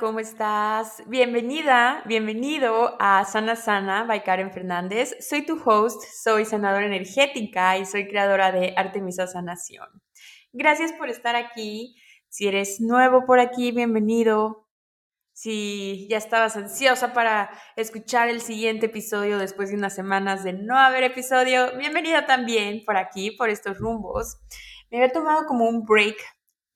¿Cómo estás? Bienvenida, bienvenido a Sana Sana by Karen Fernández. Soy tu host, soy sanadora energética y soy creadora de Artemisa Sanación. Gracias por estar aquí. Si eres nuevo por aquí, bienvenido. Si ya estabas ansiosa para escuchar el siguiente episodio después de unas semanas de no haber episodio, bienvenida también por aquí, por estos rumbos. Me había tomado como un break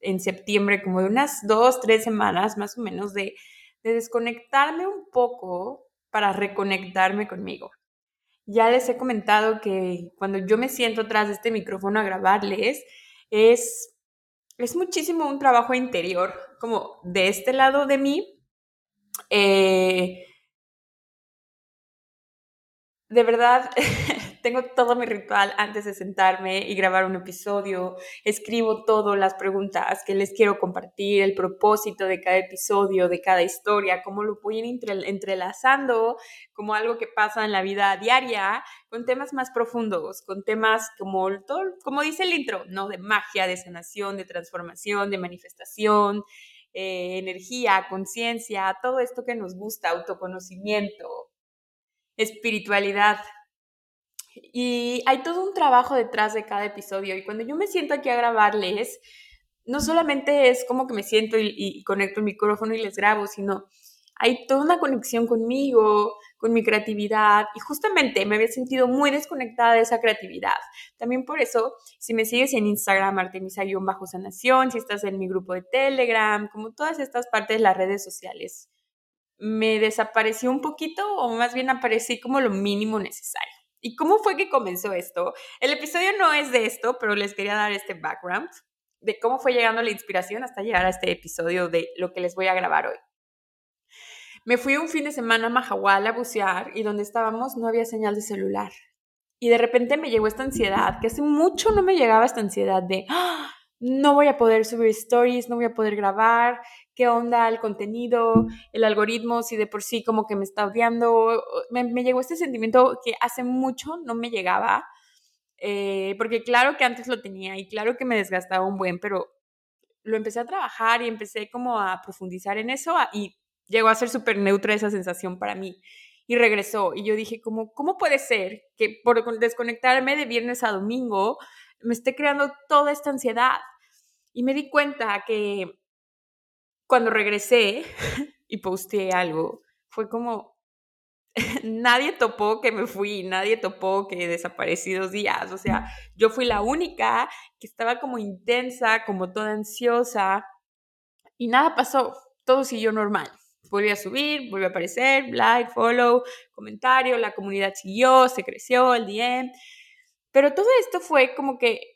en septiembre, como de unas dos, tres semanas más o menos, de, desconectarme un poco para reconectarme conmigo. Ya les he comentado que cuando yo me siento atrás de este micrófono a grabarles, es, es muchísimo un trabajo interior, como de este lado de mí. Eh, de verdad, tengo todo mi ritual antes de sentarme y grabar un episodio. Escribo todas las preguntas que les quiero compartir, el propósito de cada episodio, de cada historia, cómo lo voy entrelazando como algo que pasa en la vida diaria con temas más profundos, con temas como, todo, como dice el intro, ¿no? De magia, de sanación, de transformación, de manifestación. Eh, energía, conciencia, todo esto que nos gusta, autoconocimiento, espiritualidad, y hay todo un trabajo detrás de cada episodio. Y cuando yo me siento aquí a grabarles, no solamente es como que me siento y, conecto el micrófono y les grabo, sino hay toda una conexión conmigo, con mi creatividad. Y justamente me había sentido muy desconectada de esa creatividad. También por eso, si me sigues en Instagram, Artemisa-Sanación, si estás en mi grupo de Telegram, como todas estas partes de las redes sociales, me desapareció un poquito o más bien aparecí como lo mínimo necesario. ¿Y cómo fue que comenzó esto? El episodio no es de esto, pero les quería dar este background de cómo fue llegando la inspiración hasta llegar a este episodio de lo que les voy a grabar hoy. Me fui un fin de semana a Mahahual a bucear y donde estábamos no había señal de celular. Y de repente me llegó esta ansiedad, que hace mucho no me llegaba esta ansiedad de, ¡Ah! no voy a poder subir stories, no voy a poder grabar, qué onda el contenido, el algoritmo, si de por sí como que me está odiando. Me, llegó este sentimiento que hace mucho no me llegaba, eh, porque claro que antes lo tenía y claro que me desgastaba un buen, pero lo empecé a trabajar y empecé como a profundizar en eso y llegó a ser súper neutra esa sensación para mí. Y regresó y yo dije, como, ¿cómo puede ser que por desconectarme de viernes a domingo me esté creando toda esta ansiedad? Y me di cuenta que cuando regresé y posteé algo, fue como, nadie topó que me fui, nadie topó que desaparecí dos días, o sea, yo fui la única que estaba como intensa, como toda ansiosa, y nada pasó, todo siguió normal. Volví a subir, volví a aparecer, like, follow, comentario, la comunidad siguió, se creció, el DM, pero todo esto fue como que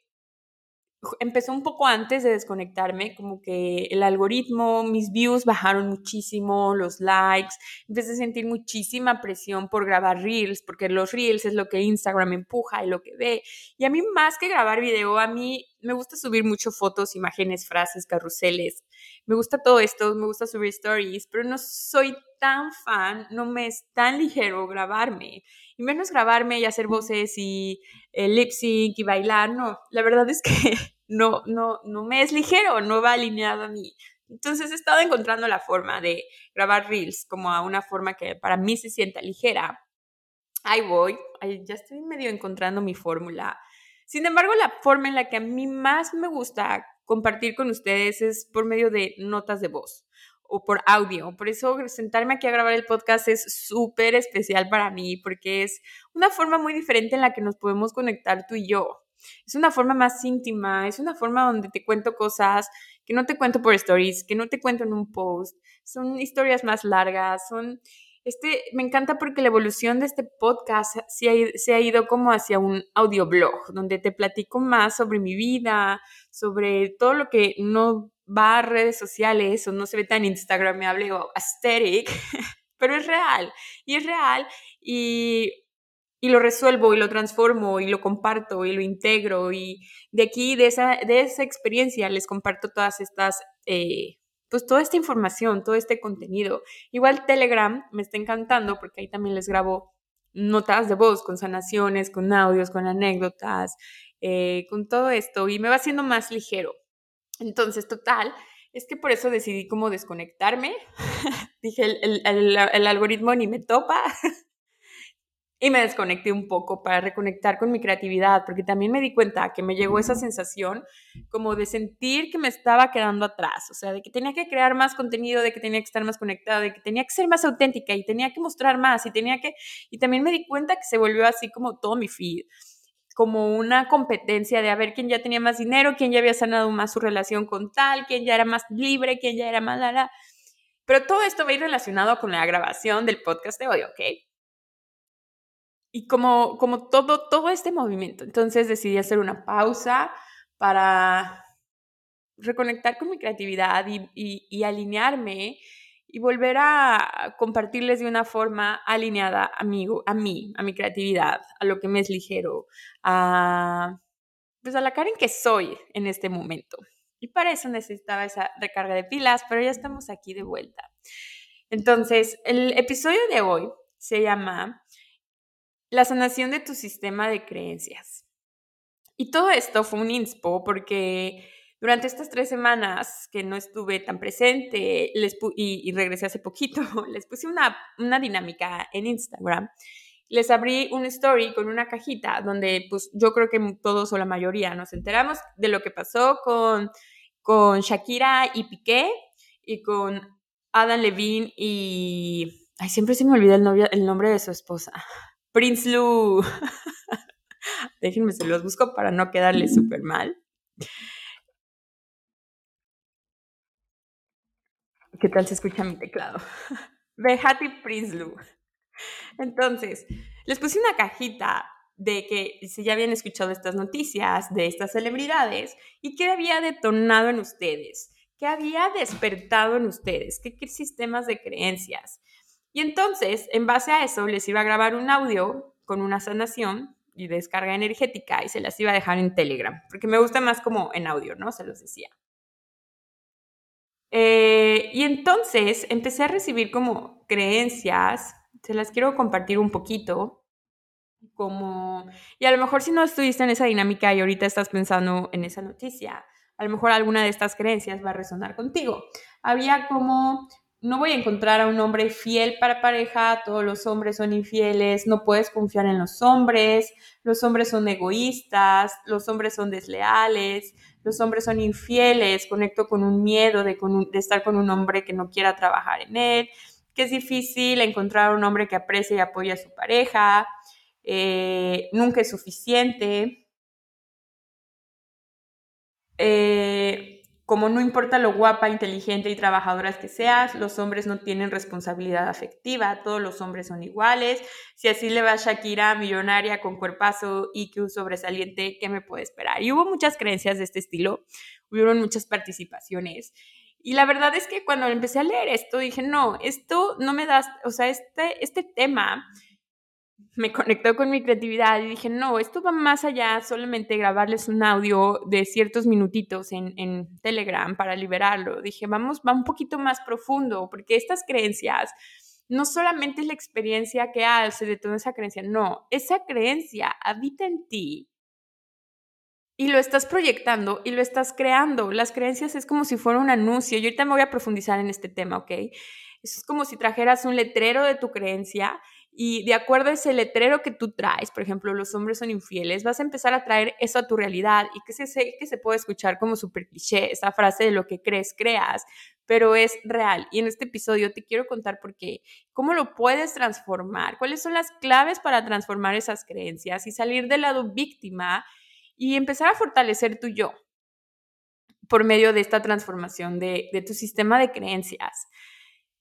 empezó un poco antes de desconectarme, como que el algoritmo, mis views bajaron muchísimo, los likes, empecé a sentir muchísima presión por grabar reels, porque los reels es lo que Instagram empuja y lo que ve. Y a mí más que grabar video, a mí me gusta subir mucho fotos, imágenes, frases, carruseles. Me gusta todo esto, me gusta subir stories, pero no soy tan fan, no me es tan ligero grabarme. Y menos grabarme y hacer voces y eh, lip sync y bailar, no. La verdad es que no, no, no me es ligero, no va alineado a mí. Entonces he estado encontrando la forma de grabar reels como a una forma que para mí se sienta ligera. Ahí voy, ya estoy medio encontrando mi fórmula sin embargo, la forma en la que a mí más me gusta compartir con ustedes es por medio de notas de voz o por audio. Por eso sentarme aquí a grabar el podcast es súper especial para mí porque es una forma muy diferente en la que nos podemos conectar tú y yo. Es una forma más íntima, es una forma donde te cuento cosas que no te cuento por stories, que no te cuento en un post. Son historias más largas, son este, me encanta porque la evolución de este podcast se ha, se ha ido como hacia un audioblog, donde te platico más sobre mi vida, sobre todo lo que no va a redes sociales o no se ve tan instagramable o aesthetic, pero es real y es real y, y, lo resuelvo y lo transformo y lo comparto y lo integro y de aquí, de esa, de esa experiencia, les comparto todas estas... Eh, pues toda esta información, todo este contenido. Igual Telegram me está encantando porque ahí también les grabo notas de voz con sanaciones, con audios, con anécdotas, eh, con todo esto y me va haciendo más ligero. Entonces, total, es que por eso decidí como desconectarme. Dije, el, el, el, algoritmo ni me topa. y me desconecté un poco para reconectar con mi creatividad, porque también me di cuenta que me llegó esa sensación como de sentir que me estaba quedando atrás, o sea, de que tenía que crear más contenido, de que tenía que estar más conectada, de que tenía que ser más auténtica y tenía que mostrar más y tenía que, y también me di cuenta que se volvió así como todo mi feed como una competencia de a ver quién ya tenía más dinero, quién ya había sanado más su relación con tal, quién ya era más libre, quién ya era más... La, Pero todo esto va a ir relacionado con la grabación del podcast de hoy, ¿ok? Y como, como todo, todo este movimiento. Entonces decidí hacer una pausa para reconectar con mi creatividad y, y alinearme y volver a compartirles de una forma alineada a mí, a mí, a mi creatividad, a lo que me es ligero, a, pues a la Karen que soy en este momento. Y para eso necesitaba esa recarga de pilas, pero ya estamos aquí de vuelta. Entonces, el episodio de hoy se llama La sanación de tu sistema de creencias. Y todo esto fue un inspo porque durante estas tres semanas que no estuve tan presente les y, regresé hace poquito, les puse una, una dinámica en Instagram. Les abrí un story con una cajita donde pues yo creo que todos o la mayoría nos enteramos de lo que pasó con, con Shakira y Piqué y con Adam Levine y... Ay, siempre se me olvida el, novio, el nombre de su esposa. Prince Lu. Déjenme, se los busco para no quedarle súper mal. ¿Qué tal se escucha mi teclado? Behati Prinsloo. Entonces, les puse una cajita de que si ya habían escuchado estas noticias de estas celebridades y qué había detonado en ustedes, qué había despertado en ustedes, qué sistemas de creencias. Y entonces, en base a eso, les iba a grabar un audio con una sanación y descarga energética y se las iba a dejar en Telegram, porque me gusta más como en audio, ¿no? Se los decía. Eh, y entonces empecé a recibir como creencias, se las quiero compartir un poquito, como, y a lo mejor si no estuviste en esa dinámica y ahorita estás pensando en esa noticia, a lo mejor alguna de estas creencias va a resonar contigo. Había como, no voy a encontrar a un hombre fiel para pareja, todos los hombres son infieles, no puedes confiar en los hombres, los hombres son egoístas, los hombres son desleales, los hombres son infieles, conecto con un miedo de, estar con un hombre que no quiera trabajar en él, que es difícil encontrar un hombre que aprecie y apoye a su pareja, eh, nunca es suficiente. Eh, como no importa lo guapa, inteligente y trabajadoras que seas, los hombres no tienen responsabilidad afectiva, todos los hombres son iguales. Si así le va Shakira, millonaria, con cuerpazo, IQ sobresaliente, ¿qué me puede esperar? Y hubo muchas creencias de este estilo, hubieron muchas participaciones. Y la verdad es que cuando empecé a leer esto, dije, no, esto no me da, o sea, este, este tema me conectó con mi creatividad y dije, no, esto va más allá solamente grabarles un audio de ciertos minutitos en, en, Telegram para liberarlo. Dije, vamos, va un poquito más profundo, porque estas creencias no solamente es la experiencia que hace de toda esa creencia, no, esa creencia habita en ti y lo estás proyectando y lo estás creando. Las creencias es como si fuera un anuncio. Yo ahorita me voy a profundizar en este tema, ¿ok? es como si trajeras un letrero de tu creencia y de acuerdo a ese letrero que tú traes, por ejemplo, los hombres son infieles, vas a empezar a traer eso a tu realidad y que se, que se puede escuchar como súper cliché, esa frase de lo que crees, creas, pero es real. Y en este episodio te quiero contar por qué, cómo lo puedes transformar, cuáles son las claves para transformar esas creencias y salir del lado víctima y empezar a fortalecer tu yo por medio de esta transformación de, de tu sistema de creencias.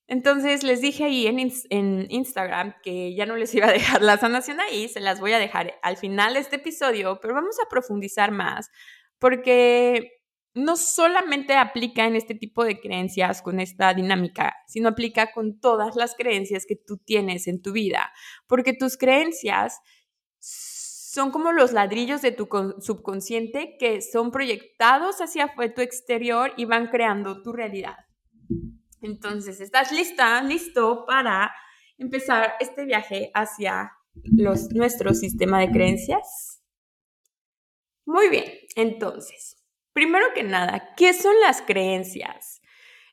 Entonces les dije ahí en, Instagram que ya no les iba a dejar la sanación ahí, se las voy a dejar al final de este episodio, pero vamos a profundizar más porque no solamente aplica en este tipo de creencias con esta dinámica, sino aplica con todas las creencias que tú tienes en tu vida, porque tus creencias son como los ladrillos de tu subconsciente que son proyectados hacia tu exterior y van creando tu realidad. Entonces, ¿estás lista, listo para empezar este viaje hacia los, nuestro sistema de creencias? Muy bien, entonces, primero que nada, ¿qué son las creencias?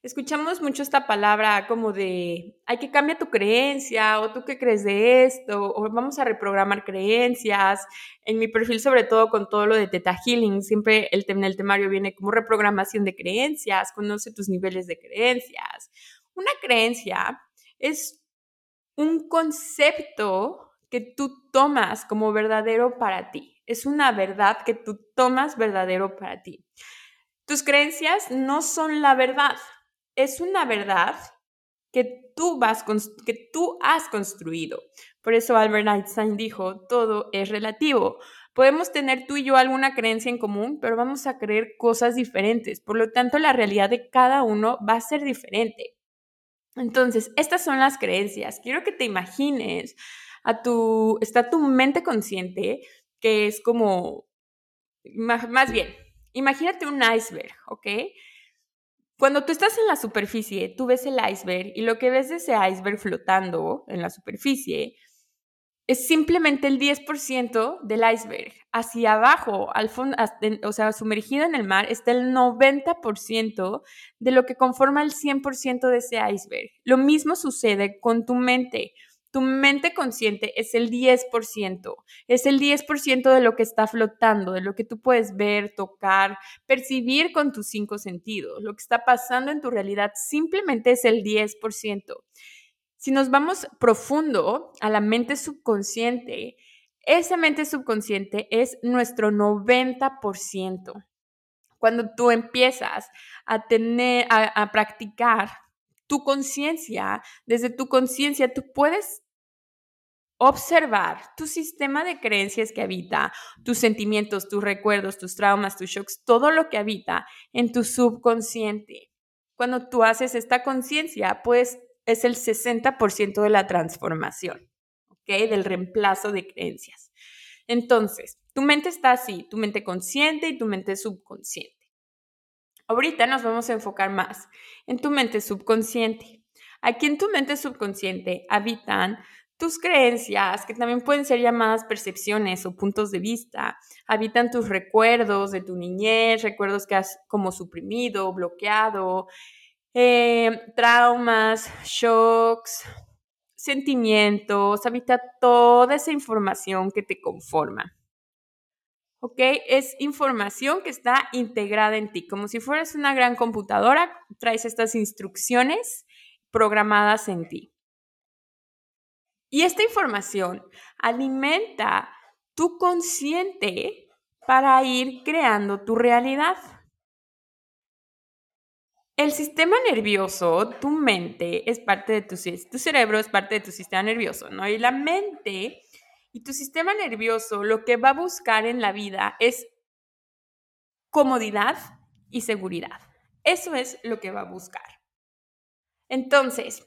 Escuchamos mucho esta palabra como de, hay que cambiar tu creencia, o tú qué crees de esto, o vamos a reprogramar creencias. En mi perfil, sobre todo con todo lo de Teta Healing, siempre el, en el temario viene como reprogramación de creencias, conoce tus niveles de creencias. Una creencia es un concepto que tú tomas como verdadero para ti. Es una verdad que tú tomas verdadero para ti. Tus creencias no son la verdad es una verdad que tú, vas, que tú has construido. Por eso Albert Einstein dijo, todo es relativo. Podemos tener tú y yo alguna creencia en común, pero vamos a creer cosas diferentes. Por lo tanto, la realidad de cada uno va a ser diferente. Entonces, estas son las creencias. Quiero que te imagines a tu, está tu mente consciente, que es como, más, bien, imagínate un iceberg, ¿ok? Cuando tú estás en la superficie, tú ves el iceberg y lo que ves de ese iceberg flotando en la superficie es simplemente el 10% del iceberg. Hacia abajo, al fondo, o sea, sumergido en el mar, está el 90% de lo que conforma el 100% de ese iceberg. Lo mismo sucede con tu mente. Tu mente consciente es el 10%, es el 10% de lo que está flotando, de lo que tú puedes ver, tocar, percibir con tus cinco sentidos. Lo que está pasando en tu realidad simplemente es el 10%. Si nos vamos profundo a la mente subconsciente, esa mente subconsciente es nuestro 90%. Cuando tú empiezas a tener, a, a practicar tu conciencia, desde tu conciencia tú puedes observar tu sistema de creencias que habita, tus sentimientos, tus recuerdos, tus traumas, tus shocks, todo lo que habita en tu subconsciente. Cuando tú haces esta conciencia, pues es el 60% de la transformación, ¿ok? Del reemplazo de creencias. Entonces, tu mente está así, tu mente consciente y tu mente subconsciente. Ahorita nos vamos a enfocar más en tu mente subconsciente. Aquí en tu mente subconsciente habitan tus creencias, que también pueden ser llamadas percepciones o puntos de vista, habitan tus recuerdos de tu niñez, recuerdos que has como suprimido, bloqueado, eh, traumas, shocks, sentimientos, habita toda esa información que te conforma. ¿Ok? Es información que está integrada en ti, como si fueras una gran computadora, traes estas instrucciones programadas en ti. Y esta información alimenta tu consciente para ir creando tu realidad. El sistema nervioso, tu mente, es parte de tu, cerebro, es parte de tu sistema nervioso, ¿no? Y la mente y tu sistema nervioso lo que va a buscar en la vida es comodidad y seguridad. Eso es lo que va a buscar. Entonces,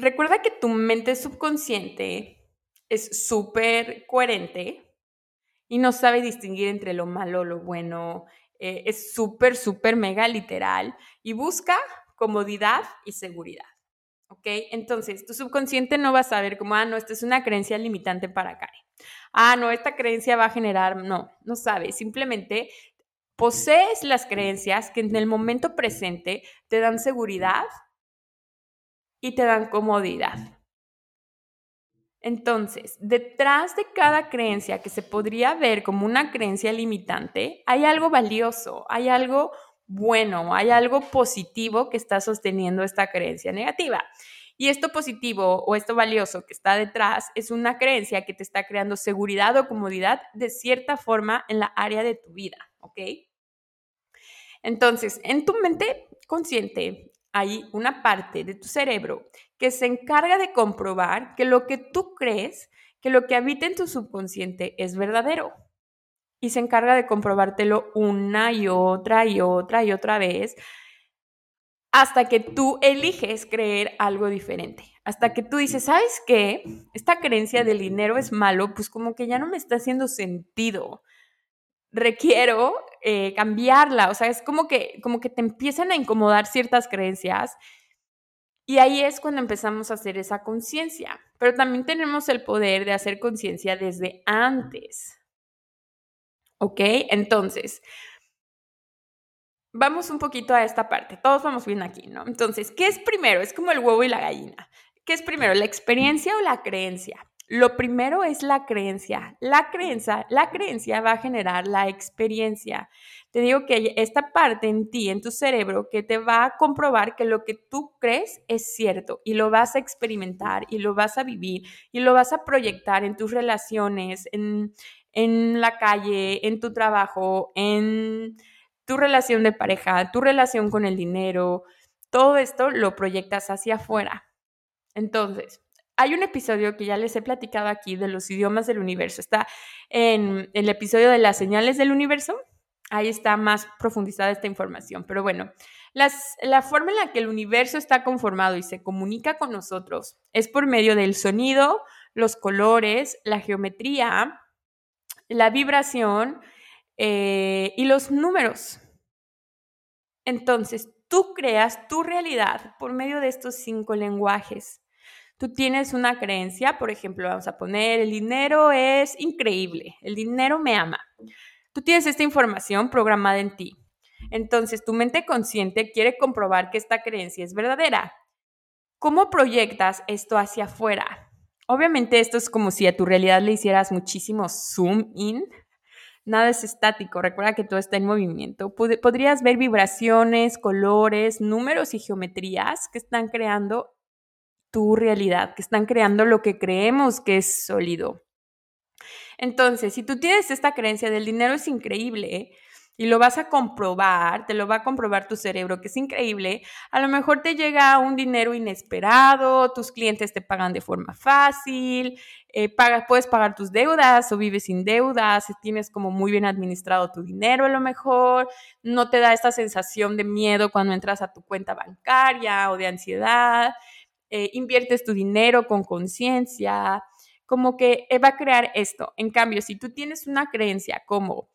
Recuerda que tu mente subconsciente es súper coherente y no sabe distinguir entre lo malo, lo bueno, eh, es súper, súper mega literal y busca comodidad y seguridad. ¿Ok? Entonces, tu subconsciente no va a saber como, ah, no, esta es una creencia limitante para Karen. Ah, no, esta creencia va a generar, no, no sabe, simplemente posees las creencias que en el momento presente te dan seguridad y te dan comodidad. Entonces, detrás de cada creencia que se podría ver como una creencia limitante, hay algo valioso, hay algo bueno, hay algo positivo que está sosteniendo esta creencia negativa. Y esto positivo o esto valioso que está detrás es una creencia que te está creando seguridad o comodidad de cierta forma en la área de tu vida, ¿ok? Entonces, en tu mente consciente hay una parte de tu cerebro que se encarga de comprobar que lo que tú crees, que lo que habita en tu subconsciente es verdadero. y se encarga de comprobártelo una y otra y otra y otra vez hasta que tú eliges creer algo diferente. Hasta que tú dices, ¿sabes qué? Esta creencia del dinero es malo, pues como que ya no me está haciendo sentido. Requiero eh, cambiarla. O sea, es como que, como que te empiezan a incomodar ciertas creencias. Y ahí es cuando empezamos a hacer esa conciencia. Pero también tenemos el poder de hacer conciencia desde antes. ¿Ok? Entonces, vamos un poquito a esta parte. Todos vamos bien aquí, ¿no? Entonces, ¿qué es primero? Es como el huevo y la gallina. ¿Qué es primero, la experiencia o la creencia? Lo primero es la creencia. La creencia, la creencia va a generar la experiencia. Te digo que esta parte en ti, en tu cerebro, que te va a comprobar que lo que tú crees es cierto y lo vas a experimentar y lo vas a vivir y lo vas a proyectar en tus relaciones, en, en la calle, en tu trabajo, en tu relación de pareja, tu relación con el dinero, todo esto lo proyectas hacia afuera. Entonces, hay un episodio que ya les he platicado aquí de los idiomas del universo. Está en el episodio de las señales del universo. Ahí está más profundizada esta información. Pero bueno, la forma en la que el universo está conformado y se comunica con nosotros es por medio del sonido, los colores, la geometría, la vibración eh, y los números. Entonces, tú creas tu realidad por medio de estos cinco lenguajes. Tú tienes una creencia, por ejemplo, vamos a poner, el dinero es increíble, el dinero me ama. Tú tienes esta información programada en ti. Entonces, tu mente consciente quiere comprobar que esta creencia es verdadera. ¿Cómo proyectas esto hacia afuera? Obviamente esto es como si a tu realidad le hicieras muchísimo zoom in nada es estático, recuerda que todo está en movimiento. podrías ver vibraciones, colores, números y geometrías que están creando tu realidad, que están creando lo que creemos que es sólido. Entonces, si tú tienes esta creencia del dinero es increíble, y lo vas a comprobar, te lo va a comprobar tu cerebro, que es increíble. A lo mejor te llega un dinero inesperado, tus clientes te pagan de forma fácil, eh, puedes pagar tus deudas o vives sin deudas, tienes como muy bien administrado tu dinero a lo mejor, no te da esta sensación de miedo cuando entras a tu cuenta bancaria o de ansiedad, eh, inviertes tu dinero con conciencia, como que va a crear esto. En cambio, si tú tienes una creencia como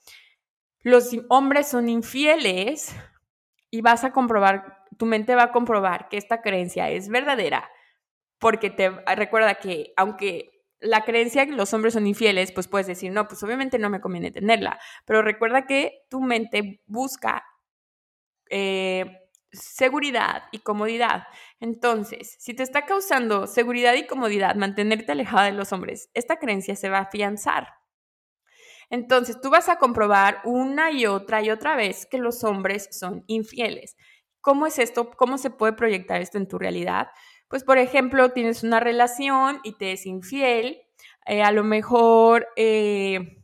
los hombres son infieles y vas a comprobar, tu mente va a comprobar que esta creencia es verdadera, porque te recuerda que aunque la creencia que los hombres son infieles, pues puedes decir, no, pues obviamente no me conviene tenerla, pero recuerda que tu mente busca eh, seguridad y comodidad. Entonces, si te está causando seguridad y comodidad mantenerte alejada de los hombres, esta creencia se va a afianzar. Entonces, tú vas a comprobar una y otra y otra vez que los hombres son infieles. ¿Cómo es esto? ¿Cómo se puede proyectar esto en tu realidad? Pues, por ejemplo, tienes una relación y te es infiel. Eh, a lo mejor eh,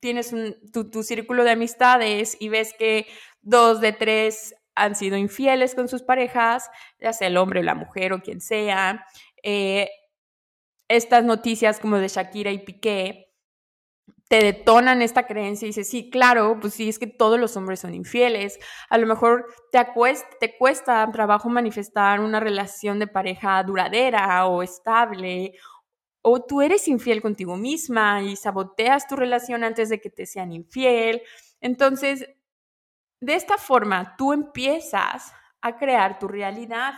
tienes tu, tu, círculo de amistades y ves que dos de tres han sido infieles con sus parejas, ya sea el hombre o la mujer o quien sea. Eh, estas noticias como de Shakira y Piqué te detonan esta creencia y dices, sí, claro, pues sí, es que todos los hombres son infieles. A lo mejor te, te cuesta trabajo manifestar una relación de pareja duradera o estable, o tú eres infiel contigo misma y saboteas tu relación antes de que te sean infiel. Entonces, de esta forma, tú empiezas a crear tu realidad.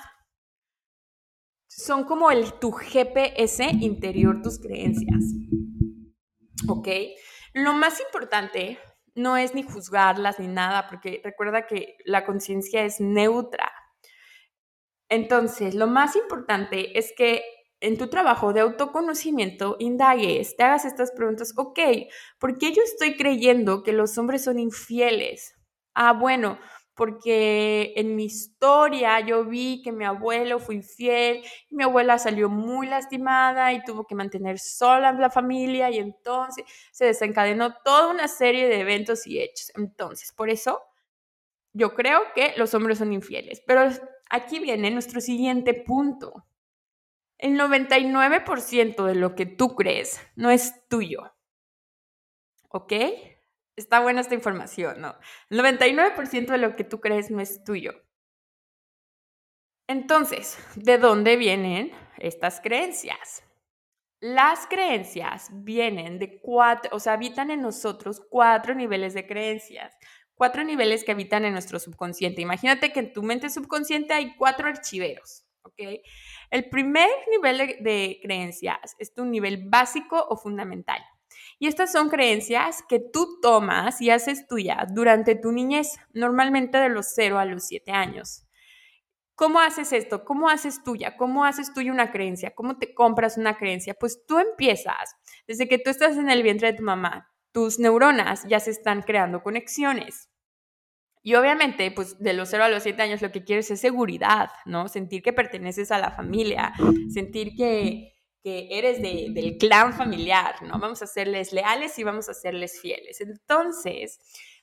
Son como el, tu GPS interior, tus creencias. ¿ok? Lo más importante no es ni juzgarlas ni nada, porque recuerda que la conciencia es neutra. Entonces, lo más importante es que en tu trabajo de autoconocimiento indagues, te hagas estas preguntas, ok, ¿por qué yo estoy creyendo que los hombres son infieles? Ah, bueno, porque en mi historia yo vi que mi abuelo fue infiel, mi abuela salió muy lastimada y tuvo que mantener sola la familia y entonces se desencadenó toda una serie de eventos y hechos. Entonces, por eso yo creo que los hombres son infieles. Pero aquí viene nuestro siguiente punto. El 99% de lo que tú crees no es tuyo. ¿Ok? Está buena esta información, ¿no? El 99% de lo que tú crees no es tuyo. Entonces, ¿de dónde vienen estas creencias? Las creencias vienen de cuatro, o sea, habitan en nosotros cuatro niveles de creencias, cuatro niveles que habitan en nuestro subconsciente. Imagínate que en tu mente subconsciente hay cuatro archiveros, ¿ok? El primer nivel de, creencias es tu nivel básico o fundamental. Y estas son creencias que tú tomas y haces tuya durante tu niñez, normalmente de los 0 a los 7 años. ¿Cómo haces esto? ¿Cómo haces tuya? ¿Cómo haces tuya una creencia? ¿Cómo te compras una creencia? Pues tú empiezas desde que tú estás en el vientre de tu mamá. Tus neuronas ya se están creando conexiones. Y obviamente, pues de los 0 a los 7 años lo que quieres es seguridad, ¿no? Sentir que perteneces a la familia, sentir que, que eres del clan familiar, ¿no? Vamos a serles leales y vamos a serles fieles. Entonces,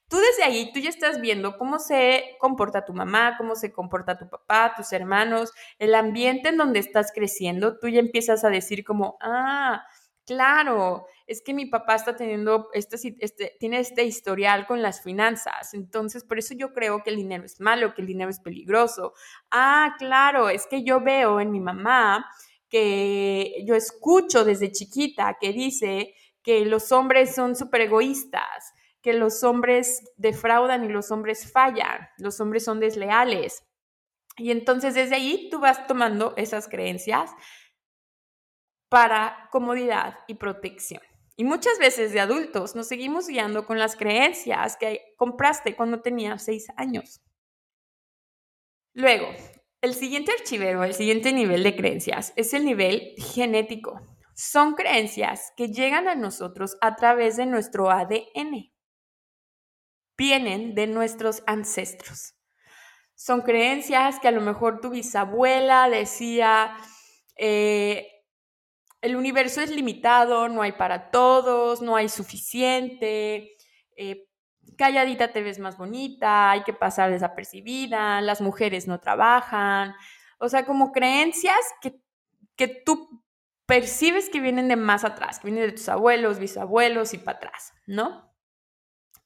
Tú desde ahí, tú ya estás viendo cómo se comporta tu mamá, cómo se comporta tu papá, tus hermanos, el ambiente en donde estás creciendo, tú ya empiezas a decir como, ah, claro, es que mi papá está teniendo, este, este, tiene este historial con las finanzas, entonces por eso yo creo que el dinero es malo, que el dinero es peligroso. Ah, claro, es que yo veo en mi mamá que yo escucho desde chiquita que dice que los hombres son súper egoístas que los hombres defraudan y los hombres fallan, los hombres son desleales. Y entonces desde ahí tú vas tomando esas creencias para comodidad y protección. Y muchas veces de adultos nos seguimos guiando con las creencias que compraste cuando tenías seis años. Luego, el siguiente archivero, el siguiente nivel de creencias es el nivel genético. Son creencias que llegan a nosotros a través de nuestro ADN vienen de nuestros ancestros. Son creencias que a lo mejor tu bisabuela decía, eh, el universo es limitado, no hay para todos, no hay suficiente, eh, calladita te ves más bonita, hay que pasar desapercibida, las mujeres no trabajan, o sea, como creencias que, que tú percibes que vienen de más atrás, que vienen de tus abuelos, bisabuelos y para atrás, ¿no?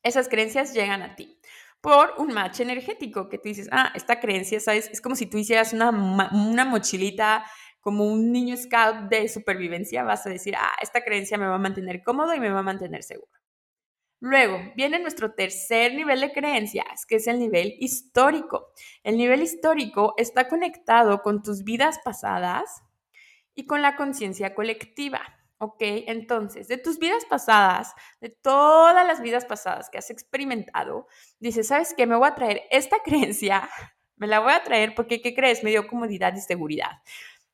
esas creencias llegan a ti por un match energético que tú dices, ah, esta creencia, ¿sabes? Es como si tú hicieras una, una mochilita como un niño scout de supervivencia, vas a decir, ah, esta creencia me va a mantener cómodo y me va a mantener seguro. Luego viene nuestro tercer nivel de creencias, que es el nivel histórico. El nivel histórico está conectado con tus vidas pasadas y con la conciencia colectiva. Ok, entonces, de tus vidas pasadas, de todas las vidas pasadas que has experimentado, dices, ¿sabes qué? Me voy a traer esta creencia, me la voy a traer porque, ¿qué crees? Me dio comodidad y seguridad.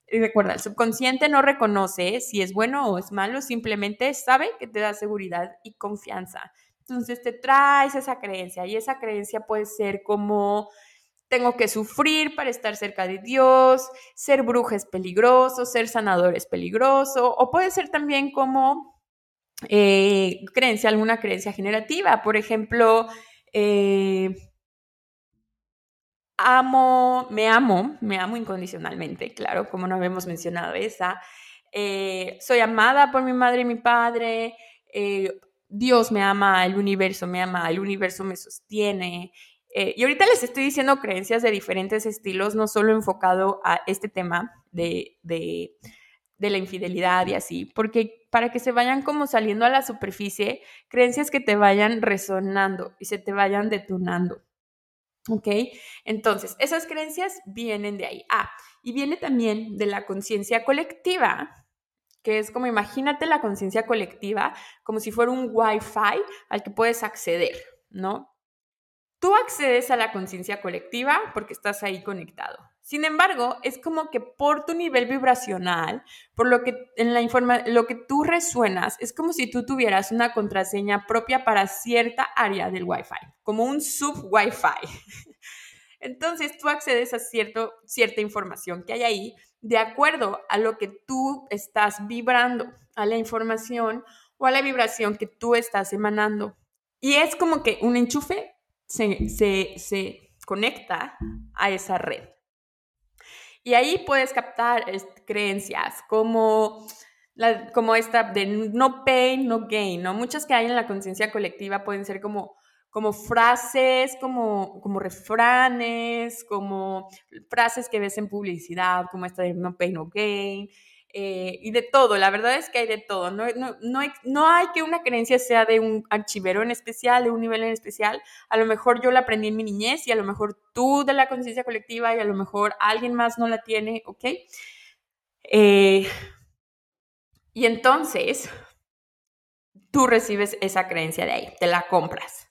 Y recuerda, el subconsciente no reconoce si es bueno o es malo, simplemente sabe que te da seguridad y confianza. Entonces te traes esa creencia y esa creencia puede ser como tengo que sufrir para estar cerca de Dios, ser bruja es peligroso, ser sanador es peligroso, o puede ser también como eh, creencia, alguna creencia generativa, por ejemplo, eh, amo, me amo, me amo incondicionalmente, claro, como no habíamos mencionado esa, eh, soy amada por mi madre y mi padre, Dios me ama, el universo me ama, el universo me sostiene, eh, y ahorita les estoy diciendo creencias de diferentes estilos, no solo enfocado a este tema de, de, la infidelidad y así, porque para que se vayan como saliendo a la superficie, creencias que te vayan resonando y se te vayan detonando. ¿Ok? Entonces, esas creencias vienen de ahí. Ah, y viene también de la conciencia colectiva, que es como imagínate la conciencia colectiva como si fuera un Wi-Fi al que puedes acceder, ¿no? Tú accedes a la conciencia colectiva porque estás ahí conectado. Sin embargo, es como que por tu nivel vibracional, por lo que en la informa lo que tú resuenas, es como si tú tuvieras una contraseña propia para cierta área del Wi-Fi, como un sub Wi-Fi. Entonces, tú accedes a cierto, cierta información que hay ahí de acuerdo a lo que tú estás vibrando, a la información o a la vibración que tú estás emanando. Y es como que un enchufe se, conecta a esa red. Y ahí puedes captar creencias como como esta de no pain, no gain, ¿no? Muchas que hay en la conciencia colectiva pueden ser como, como frases, como, como refranes, como frases que ves en publicidad, como esta de no pain, no gain. Eh, y de todo, la verdad es que hay de todo. No, no, no, hay, no hay que una creencia sea de un archivero en especial, de un nivel en especial. A lo mejor yo la aprendí en mi niñez y a lo mejor tú de la conciencia colectiva y a lo mejor alguien más no la tiene, ¿ok? Eh, y entonces, tú recibes esa creencia de ahí, te la compras.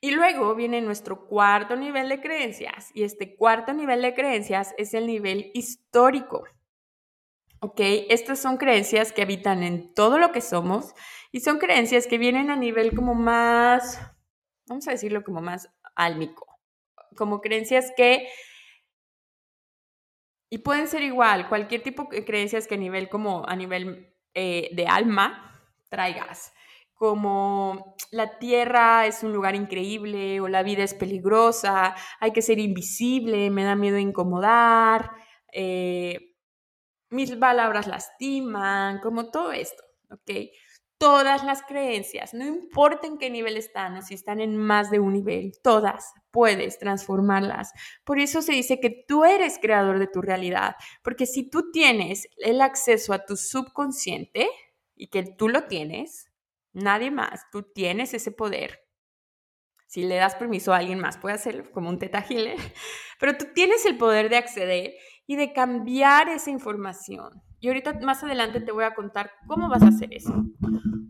Y luego viene nuestro cuarto nivel de creencias, y este cuarto nivel de creencias es el nivel histórico. ¿Ok? Estas son creencias que habitan en todo lo que somos y son creencias que vienen a nivel como más, vamos a decirlo como más álmico, como creencias que, y pueden ser igual, cualquier tipo de creencias que a nivel como a nivel eh, de alma traigas, como la tierra es un lugar increíble o la vida es peligrosa, hay que ser invisible, me da miedo incomodar. Eh, mis palabras lastiman, como todo esto, ¿ok? Todas las creencias, no importa en qué nivel están o si están en más de un nivel, todas puedes transformarlas. Por eso se dice que tú eres creador de tu realidad, porque si tú tienes el acceso a tu subconsciente y que tú lo tienes, nadie más, tú tienes ese poder. Si le das permiso a alguien más, puede hacerlo como un teta pero tú tienes el poder de acceder y de cambiar esa información. Y ahorita más adelante te voy a contar cómo vas a hacer eso.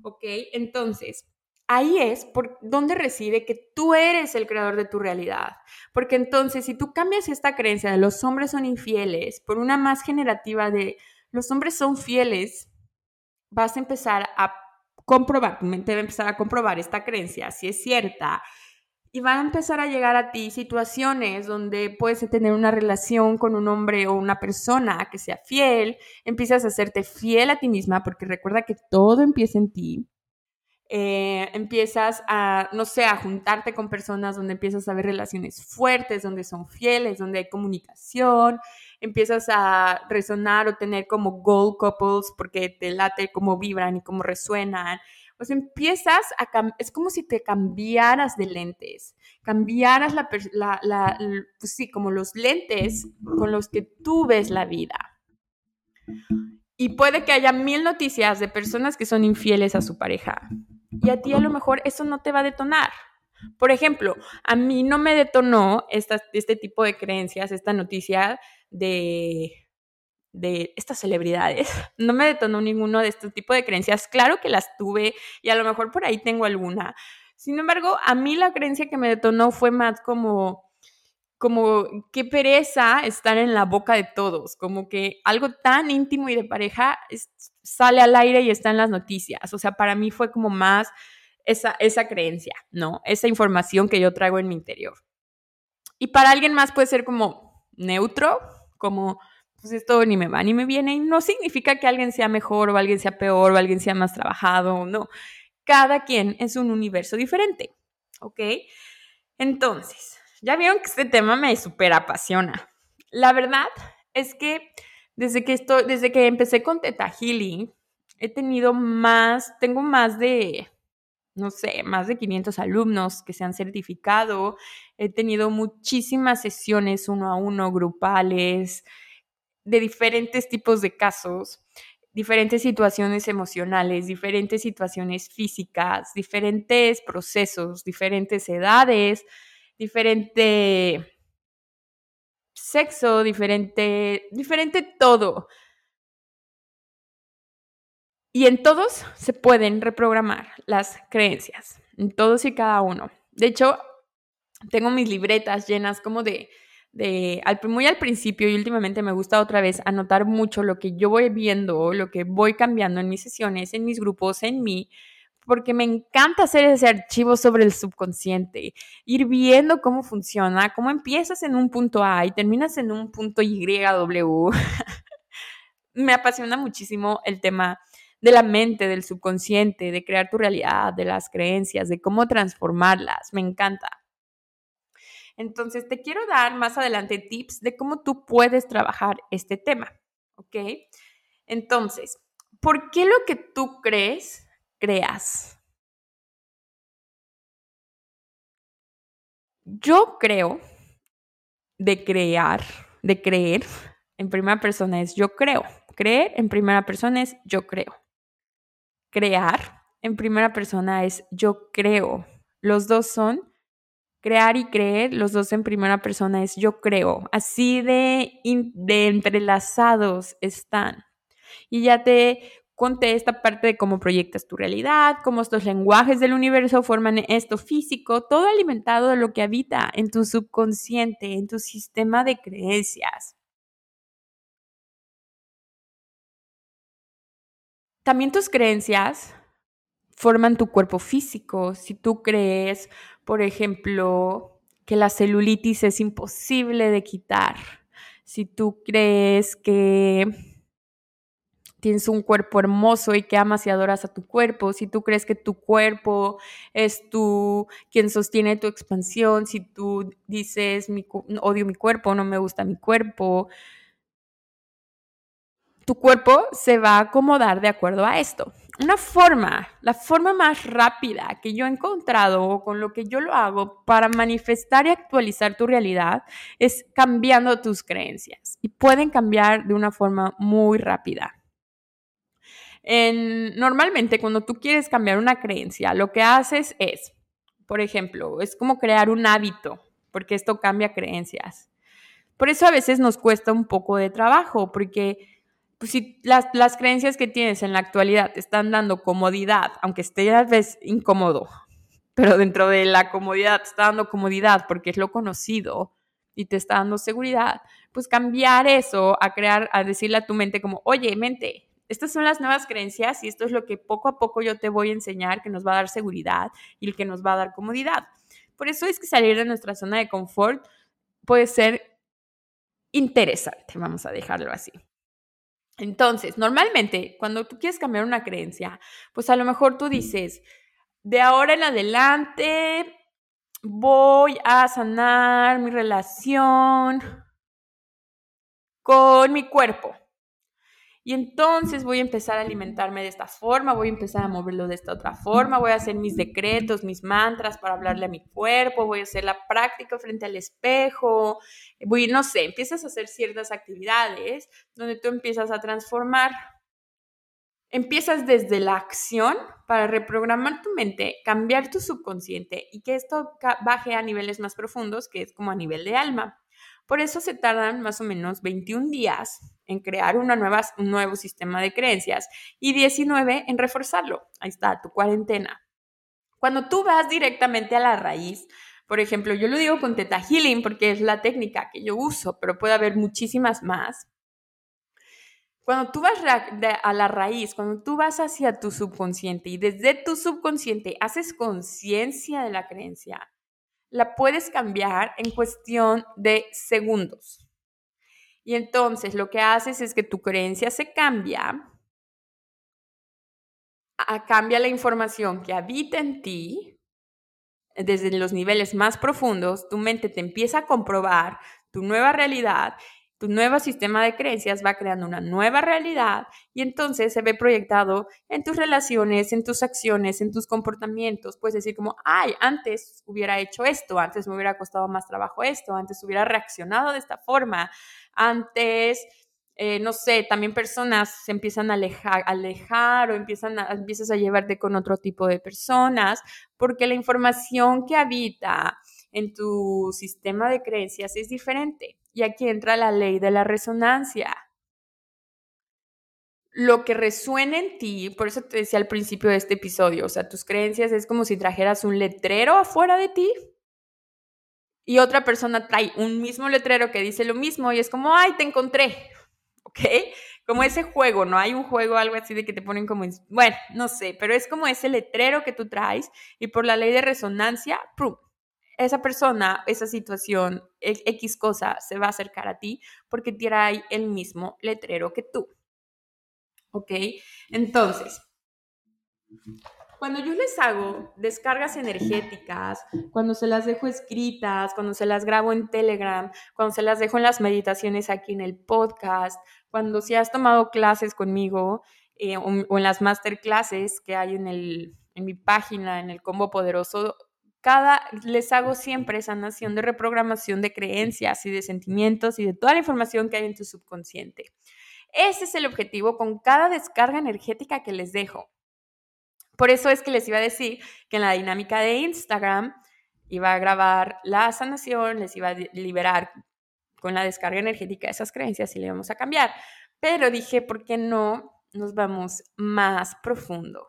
¿Ok? Entonces, ahí es por donde reside que tú eres el creador de tu realidad. Porque entonces, si tú cambias esta creencia de los hombres son infieles por una más generativa de los hombres son fieles, vas a empezar a comprobar, tu mente va a empezar a comprobar esta creencia, si es cierta, y van a empezar a llegar a ti situaciones donde puedes tener una relación con un hombre o una persona que sea fiel, empiezas a hacerte fiel a ti misma, porque recuerda que todo empieza en ti. Eh, empiezas a, no sé, a juntarte con personas donde empiezas a ver relaciones fuertes, donde son fieles, donde hay comunicación, empiezas a resonar o tener como gold couples porque te late cómo vibran y cómo resuenan, pues empiezas a, es como si te cambiaras de lentes, cambiaras la, la, pues sí, como los lentes con los que tú ves la vida. Y puede que haya mil noticias de personas que son infieles a su pareja. Y a ti a lo mejor eso no te va a detonar. Por ejemplo, a mí no me detonó este tipo de creencias, esta noticia de de estas celebridades. No me detonó ninguno de este tipo de creencias. Claro que las tuve y a lo mejor por ahí tengo alguna. Sin embargo, a mí la creencia que me detonó fue más como, como qué pereza estar en la boca de todos, como que algo tan íntimo y de pareja sale al aire y está en las noticias. O sea, para mí fue como más esa, esa creencia, ¿no? Esa información que yo traigo en mi interior. Y para alguien más puede ser como neutro, como pues esto ni me va ni me viene y no significa que alguien sea mejor o alguien sea peor o alguien sea más trabajado, no. Cada quien es un universo diferente, ¿ok? Entonces, ya vieron que este tema me súper apasiona. La verdad es que desde que, estoy, desde que empecé con Teta Healing, he tenido más, tengo más de, no sé, más de 500 alumnos que se han certificado. He tenido muchísimas sesiones uno a uno, grupales, de diferentes tipos de casos, diferentes situaciones emocionales, diferentes situaciones físicas, diferentes procesos, diferentes edades, diferente sexo, diferente, diferente todo. Y en todos se pueden reprogramar las creencias, en todos y cada uno. De hecho, tengo mis libretas llenas como de de al, muy al principio y últimamente me gusta otra vez anotar mucho lo que yo voy viendo, lo que voy cambiando en mis sesiones, en mis grupos, en mí, porque me encanta hacer ese archivo sobre el subconsciente, ir viendo cómo funciona, cómo empiezas en un punto A y terminas en un punto YW. me apasiona muchísimo el tema de la mente, del subconsciente, de crear tu realidad, de las creencias, de cómo transformarlas. Me encanta. Entonces, te quiero dar más adelante tips de cómo tú puedes trabajar este tema, ¿ok? Entonces, ¿por qué lo que tú crees, creas? Yo creo de crear, de creer, en primera persona es yo creo. Creer en primera persona es yo creo. Crear en primera persona es yo creo. Los dos son crear y creer, los dos en primera persona es yo creo. Así de, entrelazados están. Y ya te conté esta parte de cómo proyectas tu realidad, cómo estos lenguajes del universo forman esto físico, todo alimentado de lo que habita en tu subconsciente, en tu sistema de creencias. También tus creencias forman tu cuerpo físico. Si tú crees, por ejemplo, que la celulitis es imposible de quitar, si tú crees que tienes un cuerpo hermoso y que amas y adoras a tu cuerpo, si tú crees que tu cuerpo es tú quien sostiene tu expansión, si tú dices odio mi cuerpo, no me gusta mi cuerpo, tu cuerpo se va a acomodar de acuerdo a esto. Una forma, la forma más rápida que yo he encontrado con lo que yo lo hago para manifestar y actualizar tu realidad es cambiando tus creencias. Y pueden cambiar de una forma muy rápida. normalmente cuando tú quieres cambiar una creencia, lo que haces es, por ejemplo, es como crear un hábito, porque esto cambia creencias. Por eso a veces nos cuesta un poco de trabajo, porque pues si las, creencias que tienes en la actualidad te están dando comodidad, aunque esté a veces incómodo, pero dentro de la comodidad te está dando comodidad porque es lo conocido y te está dando seguridad, pues cambiar eso a crear, a decirle a tu mente como, oye, mente, estas son las nuevas creencias y esto es lo que poco a poco yo te voy a enseñar que nos va a dar seguridad y el que nos va a dar comodidad. Por eso es que salir de nuestra zona de confort puede ser interesante, vamos a dejarlo así. Entonces, normalmente, cuando tú quieres cambiar una creencia, pues a lo mejor tú dices, de ahora en adelante voy a sanar mi relación con mi cuerpo. Y entonces voy a empezar a alimentarme de esta forma, voy a empezar a moverlo de esta otra forma, voy a hacer mis decretos, mis mantras para hablarle a mi cuerpo, voy a hacer la práctica frente al espejo, voy, no sé, empiezas a hacer ciertas actividades donde tú empiezas a transformar. Empiezas desde la acción para reprogramar tu mente, cambiar tu subconsciente y que esto baje a niveles más profundos, que es como a nivel de alma. Por eso se tardan más o menos 21 días en crear una nueva, un nuevo sistema de creencias y 19 en reforzarlo. Ahí está, tu cuarentena. Cuando tú vas directamente a la raíz, por ejemplo, yo lo digo con Teta Healing porque es la técnica que yo uso, pero puede haber muchísimas más. Cuando tú vas a la raíz, cuando tú vas hacia tu subconsciente y desde tu subconsciente haces conciencia de la creencia, la puedes cambiar en cuestión de segundos. Y entonces lo que haces es que tu creencia se cambia, cambia la información que habita en ti, desde los niveles más profundos, tu mente te empieza a comprobar tu nueva realidad tu nuevo sistema de creencias va creando una nueva realidad y entonces se ve proyectado en tus relaciones, en tus acciones, en tus comportamientos. Puedes decir como, ay, antes hubiera hecho esto, antes me hubiera costado más trabajo esto, antes hubiera reaccionado de esta forma, antes... Eh, no sé, también personas se empiezan a alejar, alejar o empiezan a, empiezas a llevarte con otro tipo de personas, porque la información que habita en tu sistema de creencias es diferente. Y aquí entra la ley de la resonancia. Lo que resuena en ti, por eso te decía al principio de este episodio, o sea, tus creencias es como si trajeras un letrero afuera de ti y otra persona trae un mismo letrero que dice lo mismo y es como, ay, te encontré, ¿ok? Como ese juego, ¿no? Hay un juego, algo así de que te ponen como, bueno, no sé, pero es como ese letrero que tú traes y por la ley de resonancia, ¡prum! Esa persona, esa situación, X cosa se va a acercar a ti porque trae el mismo letrero que tú. ¿Ok? Entonces, cuando yo les hago descargas energéticas, cuando se las dejo escritas, cuando se las grabo en Telegram, cuando se las dejo en las meditaciones aquí en el podcast, cuando si has tomado clases conmigo eh, o, en las masterclasses que hay en, el, en mi página, en el Combo Poderoso, cada, les hago siempre sanación de reprogramación de creencias y de sentimientos y de toda la información que hay en tu subconsciente. Ese es el objetivo con cada descarga energética que les dejo. Por eso es que les iba a decir que en la dinámica de Instagram iba a grabar la sanación, les iba a liberar con la descarga energética esas creencias y le íbamos a cambiar. Pero dije, ¿por qué no nos vamos más profundo?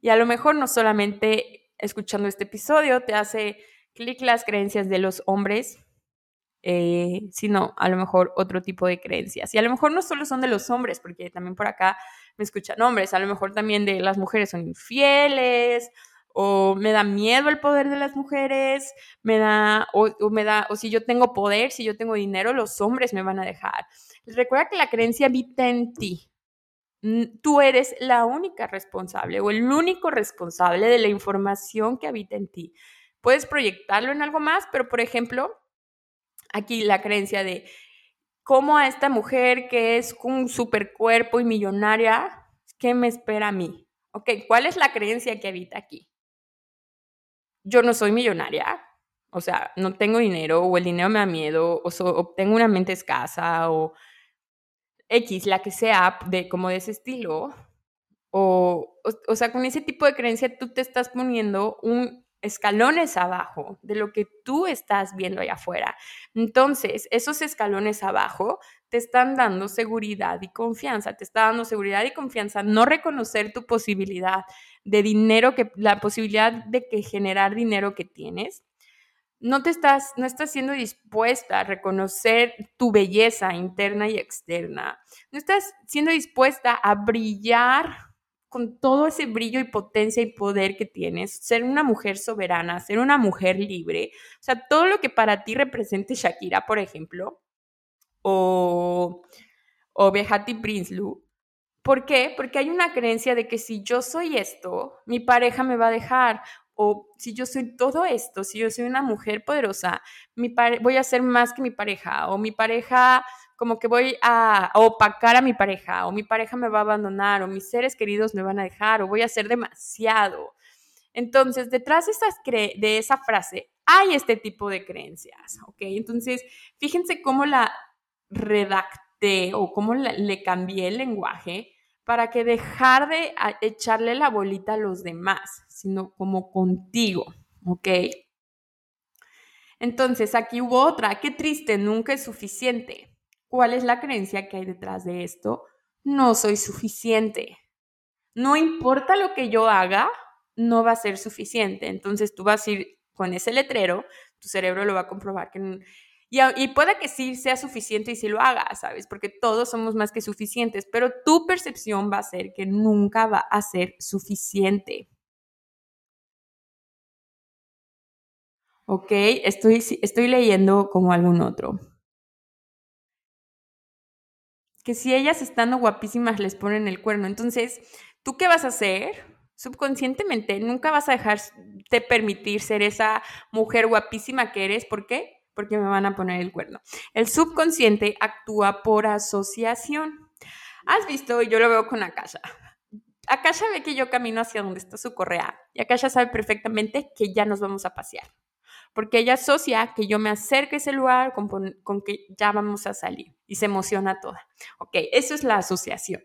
Y a lo mejor no solamente escuchando este episodio te hace clic las creencias de los hombres, eh, sino a lo mejor otro tipo de creencias. Y a lo mejor no solo son de los hombres, porque también por acá me escuchan hombres, a lo mejor también de las mujeres son infieles, o me da miedo el poder de las mujeres, me da, o, me da, o si yo tengo poder, si yo tengo dinero, los hombres me van a dejar. Recuerda que la creencia habita en ti. Tú eres la única responsable o el único responsable de la información que habita en ti. Puedes proyectarlo en algo más, pero por ejemplo, aquí la creencia de cómo a esta mujer que es un super cuerpo y millonaria, ¿qué me espera a mí? Ok, ¿cuál es la creencia que habita aquí? yo no soy millonaria, o sea, no tengo dinero o el dinero me da miedo o, tengo una mente escasa o X, la que sea, de como de ese estilo. O, o, o sea, con ese tipo de creencia tú te estás poniendo un escalones abajo de lo que tú estás viendo allá afuera. Entonces, esos escalones abajo te están dando seguridad y confianza, te está dando seguridad y confianza no reconocer tu posibilidad de dinero que la posibilidad de que generar dinero que tienes. No te estás no estás siendo dispuesta a reconocer tu belleza interna y externa. No estás siendo dispuesta a brillar con todo ese brillo y potencia y poder que tienes, ser una mujer soberana, ser una mujer libre, o sea, todo lo que para ti represente Shakira, por ejemplo, o, o Behati Prinsloo. ¿Por qué? Porque hay una creencia de que si yo soy esto, mi pareja me va a dejar, o si yo soy todo esto, si yo soy una mujer poderosa, mi voy a ser más que mi pareja, o mi pareja como que voy a, opacar a mi pareja, o mi pareja me va a abandonar, o mis seres queridos me van a dejar, o voy a ser demasiado. Entonces, detrás de, esa frase hay este tipo de creencias, ¿ok? Entonces, fíjense cómo la redacté o cómo le cambié el lenguaje para que dejar de echarle la bolita a los demás, sino como contigo, ¿ok? Entonces, aquí hubo otra, qué triste, nunca es suficiente. ¿Cuál es la creencia que hay detrás de esto? No soy suficiente. No importa lo que yo haga, no va a ser suficiente. Entonces tú vas a ir con ese letrero, tu cerebro lo va a comprobar que... Y, y puede que sí sea suficiente y sí lo haga, ¿sabes? Porque todos somos más que suficientes, pero tu percepción va a ser que nunca va a ser suficiente. ¿Ok? Estoy, estoy leyendo como algún otro que si ellas estando guapísimas les ponen el cuerno. Entonces, ¿tú qué vas a hacer? Subconscientemente nunca vas a dejarte permitir ser esa mujer guapísima que eres. ¿Por qué? Porque me van a poner el cuerno. El subconsciente actúa por asociación. ¿Has visto? Yo lo veo con Akasha. Akasha ve que yo camino hacia donde está su correa y Akasha sabe perfectamente que ya nos vamos a pasear porque ella asocia que yo me acerque a ese lugar con, que ya vamos a salir y se emociona toda. Ok, eso es la asociación.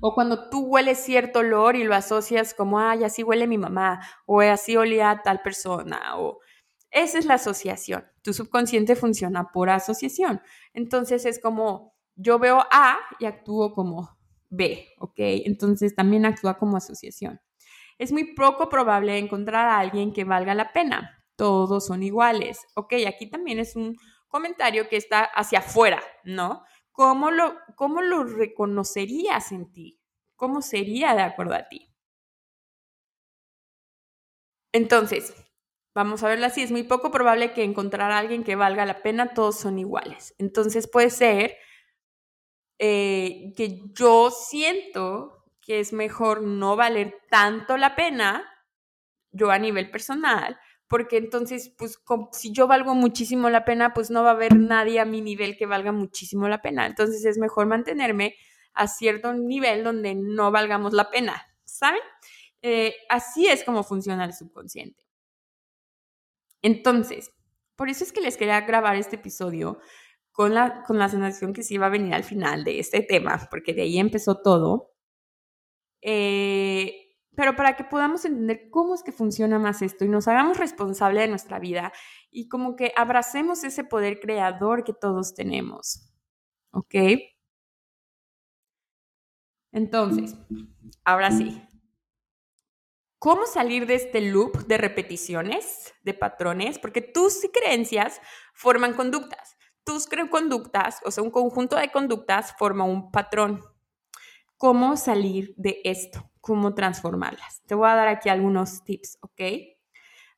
O cuando tú hueles cierto olor y lo asocias como, ay, así huele mi mamá, o así olía tal persona, o esa es la asociación. Tu subconsciente funciona por asociación. Entonces es como, yo veo A y actúo como B, ¿ok? Entonces también actúa como asociación. Es muy poco probable encontrar a alguien que valga la pena todos son iguales. Ok, aquí también es un comentario que está hacia afuera, ¿no? ¿Cómo lo, cómo lo reconocerías en ti? ¿Cómo sería de acuerdo a ti? Entonces, vamos a verlo así, es muy poco probable que encontrar a alguien que valga la pena, todos son iguales. Entonces puede ser eh, que yo siento que es mejor no valer tanto la pena, yo a nivel personal, porque entonces, pues, si yo valgo muchísimo la pena, pues no va a haber nadie a mi nivel que valga muchísimo la pena. Entonces es mejor mantenerme a cierto nivel donde no valgamos la pena, ¿saben? Eh, así es como funciona el subconsciente. Entonces, por eso es que les quería grabar este episodio con la, con la sensación que sí iba a venir al final de este tema, porque de ahí empezó todo. Eh, pero para que podamos entender cómo es que funciona más esto y nos hagamos responsable de nuestra vida y como que abracemos ese poder creador que todos tenemos. ¿Ok? Entonces, ahora sí. ¿Cómo salir de este loop de repeticiones, de patrones? Porque tus creencias forman conductas. Tus conductas, o sea, un conjunto de conductas forma un patrón. ¿Cómo salir de esto? ¿Cómo transformarlas? Te voy a dar aquí algunos tips, ¿ok?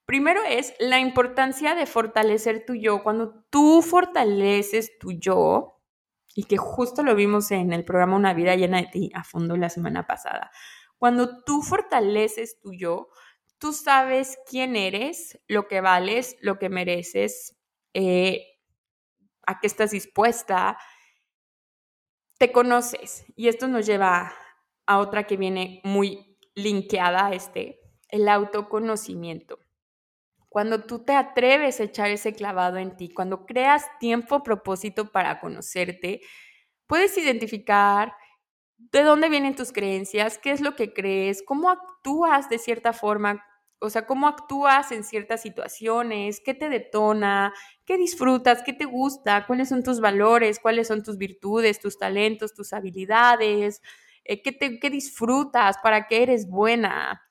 Primero es la importancia de fortalecer tu yo. Cuando tú fortaleces tu yo, y que justo lo vimos en el programa Una vida llena de ti a fondo la semana pasada, cuando tú fortaleces tu yo, tú sabes quién eres, lo que vales, lo que mereces, eh, a qué estás dispuesta, te conoces. Y esto nos lleva a otra que viene muy linkeada a este, el autoconocimiento. Cuando tú te atreves a echar ese clavado en ti, cuando creas tiempo, propósito para conocerte, puedes identificar de dónde vienen tus creencias, qué es lo que crees, cómo actúas de cierta forma, o sea, cómo actúas en ciertas situaciones, qué te detona, qué disfrutas, qué te gusta, cuáles son tus valores, cuáles son tus virtudes, tus talentos, tus habilidades, eh, qué, te, qué disfrutas, para qué eres buena,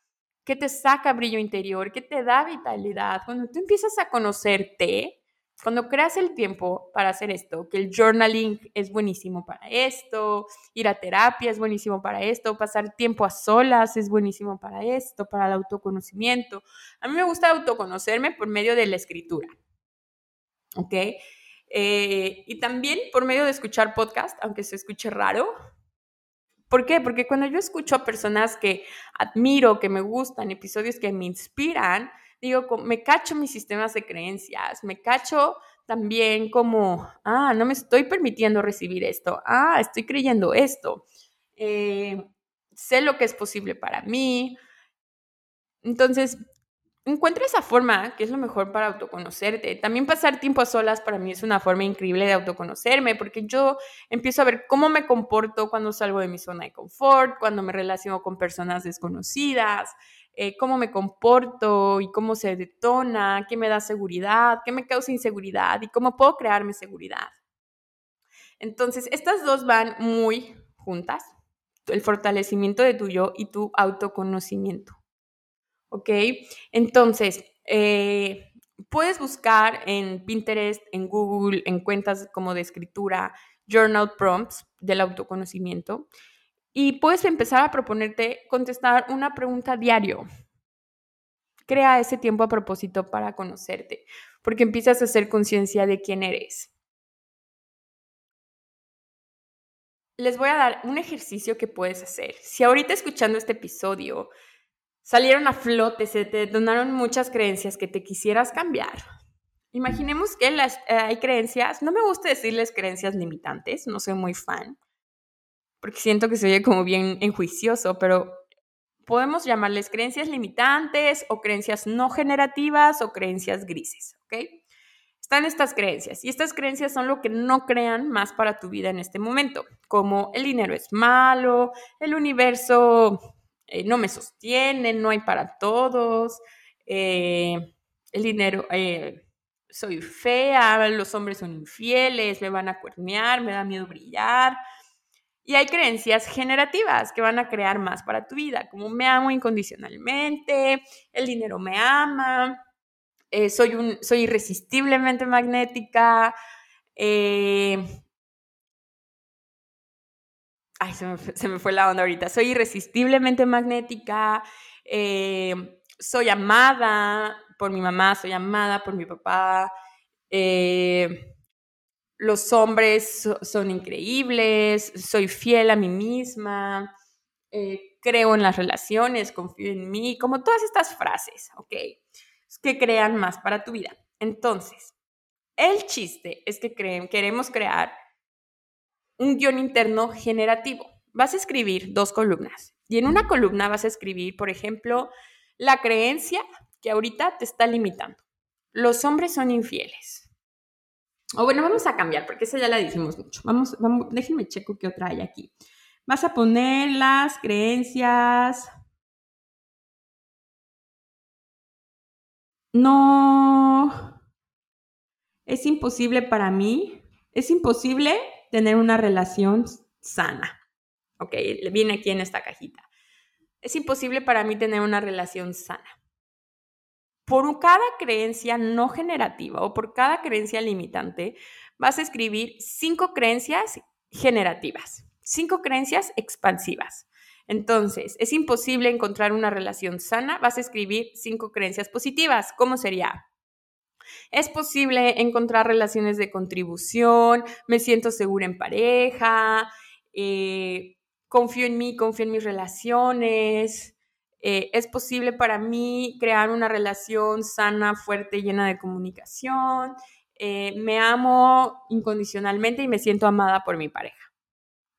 qué te saca brillo interior, qué te da vitalidad. Cuando tú empiezas a conocerte, cuando creas el tiempo para hacer esto, que el journaling es buenísimo para esto, ir a terapia es buenísimo para esto, pasar tiempo a solas es buenísimo para esto, para el autoconocimiento. A mí me gusta autoconocerme por medio de la escritura. ¿Ok? Eh, y también por medio de escuchar podcast, aunque se escuche raro, ¿Por qué? Porque cuando yo escucho a personas que admiro, que me gustan, episodios que me inspiran, digo, me cacho mis sistemas de creencias, me cacho también como, ah, no me estoy permitiendo recibir esto, ah, estoy creyendo esto, eh, sé lo que es posible para mí. Entonces, encuentra esa forma que es lo mejor para autoconocerte. También pasar tiempo a solas para mí es una forma increíble de autoconocerme porque yo empiezo a ver cómo me comporto cuando salgo de mi zona de confort, cuando me relaciono con personas desconocidas, eh, cómo me comporto y cómo se detona, qué me da seguridad, qué me causa inseguridad y cómo puedo crearme seguridad. Entonces, estas dos van muy juntas, el fortalecimiento de tu yo y tu autoconocimiento. ¿ok? Entonces, eh, puedes buscar en Pinterest, en Google, en cuentas como de escritura, journal prompts del autoconocimiento y puedes empezar a proponerte contestar una pregunta diario. Crea ese tiempo a propósito para conocerte, porque empiezas a hacer conciencia de quién eres. Les voy a dar un ejercicio que puedes hacer. Si ahorita escuchando este episodio salieron a flote, se te donaron muchas creencias que te quisieras cambiar. Imaginemos que las, eh, hay creencias, no me gusta decirles creencias limitantes, no soy muy fan, porque siento que se oye como bien enjuicioso, pero podemos llamarles creencias limitantes o creencias no generativas o creencias grises, ¿ok? Están estas creencias y estas creencias son lo que no crean más para tu vida en este momento, como el dinero es malo, el universo eh, no me sostienen, no hay para todos, eh, el dinero, eh, soy fea, los hombres son infieles, me van a cuernear, me da miedo brillar. Y hay creencias generativas que van a crear más para tu vida, como me amo incondicionalmente, el dinero me ama, soy, un, soy irresistiblemente magnética, ay, se me, fue la onda ahorita, soy irresistiblemente magnética, eh, soy amada por mi mamá, soy amada por mi papá, eh, los hombres son increíbles, soy fiel a mí misma, eh, creo en las relaciones, confío en mí, como todas estas frases, ¿ok? Que crean más para tu vida. Entonces, el chiste es que creen, queremos crear un guion interno generativo. vas a escribir dos columnas. Y en una columna vas a escribir, por ejemplo, la creencia que ahorita te está limitando. Los hombres son infieles. O bueno, vamos a cambiar, porque esa ya la dijimos mucho. Vamos, vamos, déjenme checo qué otra hay aquí. Vas a poner las creencias. No. Es imposible para mí. Es imposible tener una relación sana. Ok, viene aquí en esta cajita. Es imposible para mí tener una relación sana. Por cada creencia no generativa o por cada creencia limitante, vas a escribir cinco creencias generativas, cinco creencias expansivas. Entonces, es imposible encontrar una relación sana, vas a escribir cinco creencias positivas. ¿Cómo sería? Es posible encontrar relaciones de contribución, me siento segura en pareja, eh, confío en mí, confío en mis relaciones. Eh, es posible para mí crear una relación sana, fuerte, llena de comunicación. Eh, me amo incondicionalmente y me siento amada por mi pareja.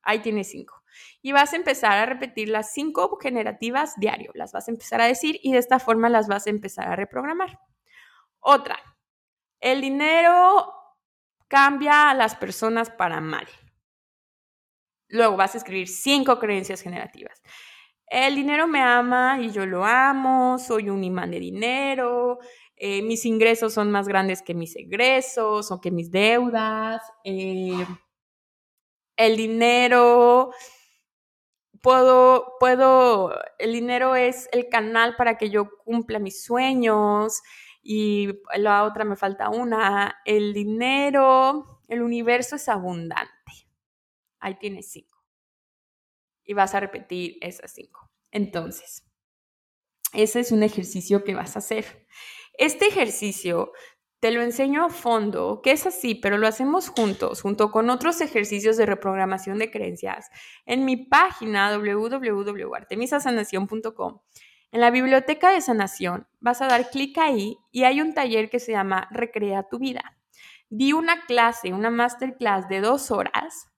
Ahí tienes cinco. Y vas a empezar a repetir las cinco generativas diario. Las vas a empezar a decir y de esta forma las vas a empezar a reprogramar. Otra, el dinero cambia a las personas para mal. Luego vas a escribir cinco creencias generativas. El dinero me ama y yo lo amo, soy un imán de dinero, eh, mis ingresos son más grandes que mis egresos o que mis deudas, eh, el dinero, puedo, puedo, el dinero es el canal para que yo cumpla mis sueños y la otra me falta una, el dinero, el universo es abundante. Ahí tienes cinco. Y vas a repetir esas cinco. Entonces, ese es un ejercicio que vas a hacer. Este ejercicio te lo enseño a fondo, que es así, pero lo hacemos juntos, junto con otros ejercicios de reprogramación de creencias, en mi página www.artemisasanación.com. En la biblioteca de sanación vas a dar clic ahí y hay un taller que se llama Recrea tu vida. Di una clase, una masterclass de dos horas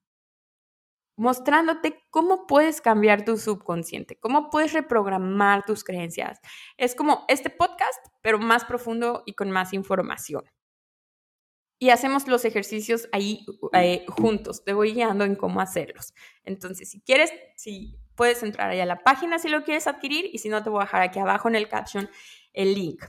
mostrándote cómo puedes cambiar tu subconsciente, cómo puedes reprogramar tus creencias. Es como este podcast, pero más profundo y con más información. Y hacemos los ejercicios ahí eh, juntos. Te voy guiando en cómo hacerlos. Entonces, si quieres, si puedes entrar ahí a la página si lo quieres adquirir y si no, te voy a dejar aquí abajo en el caption el link.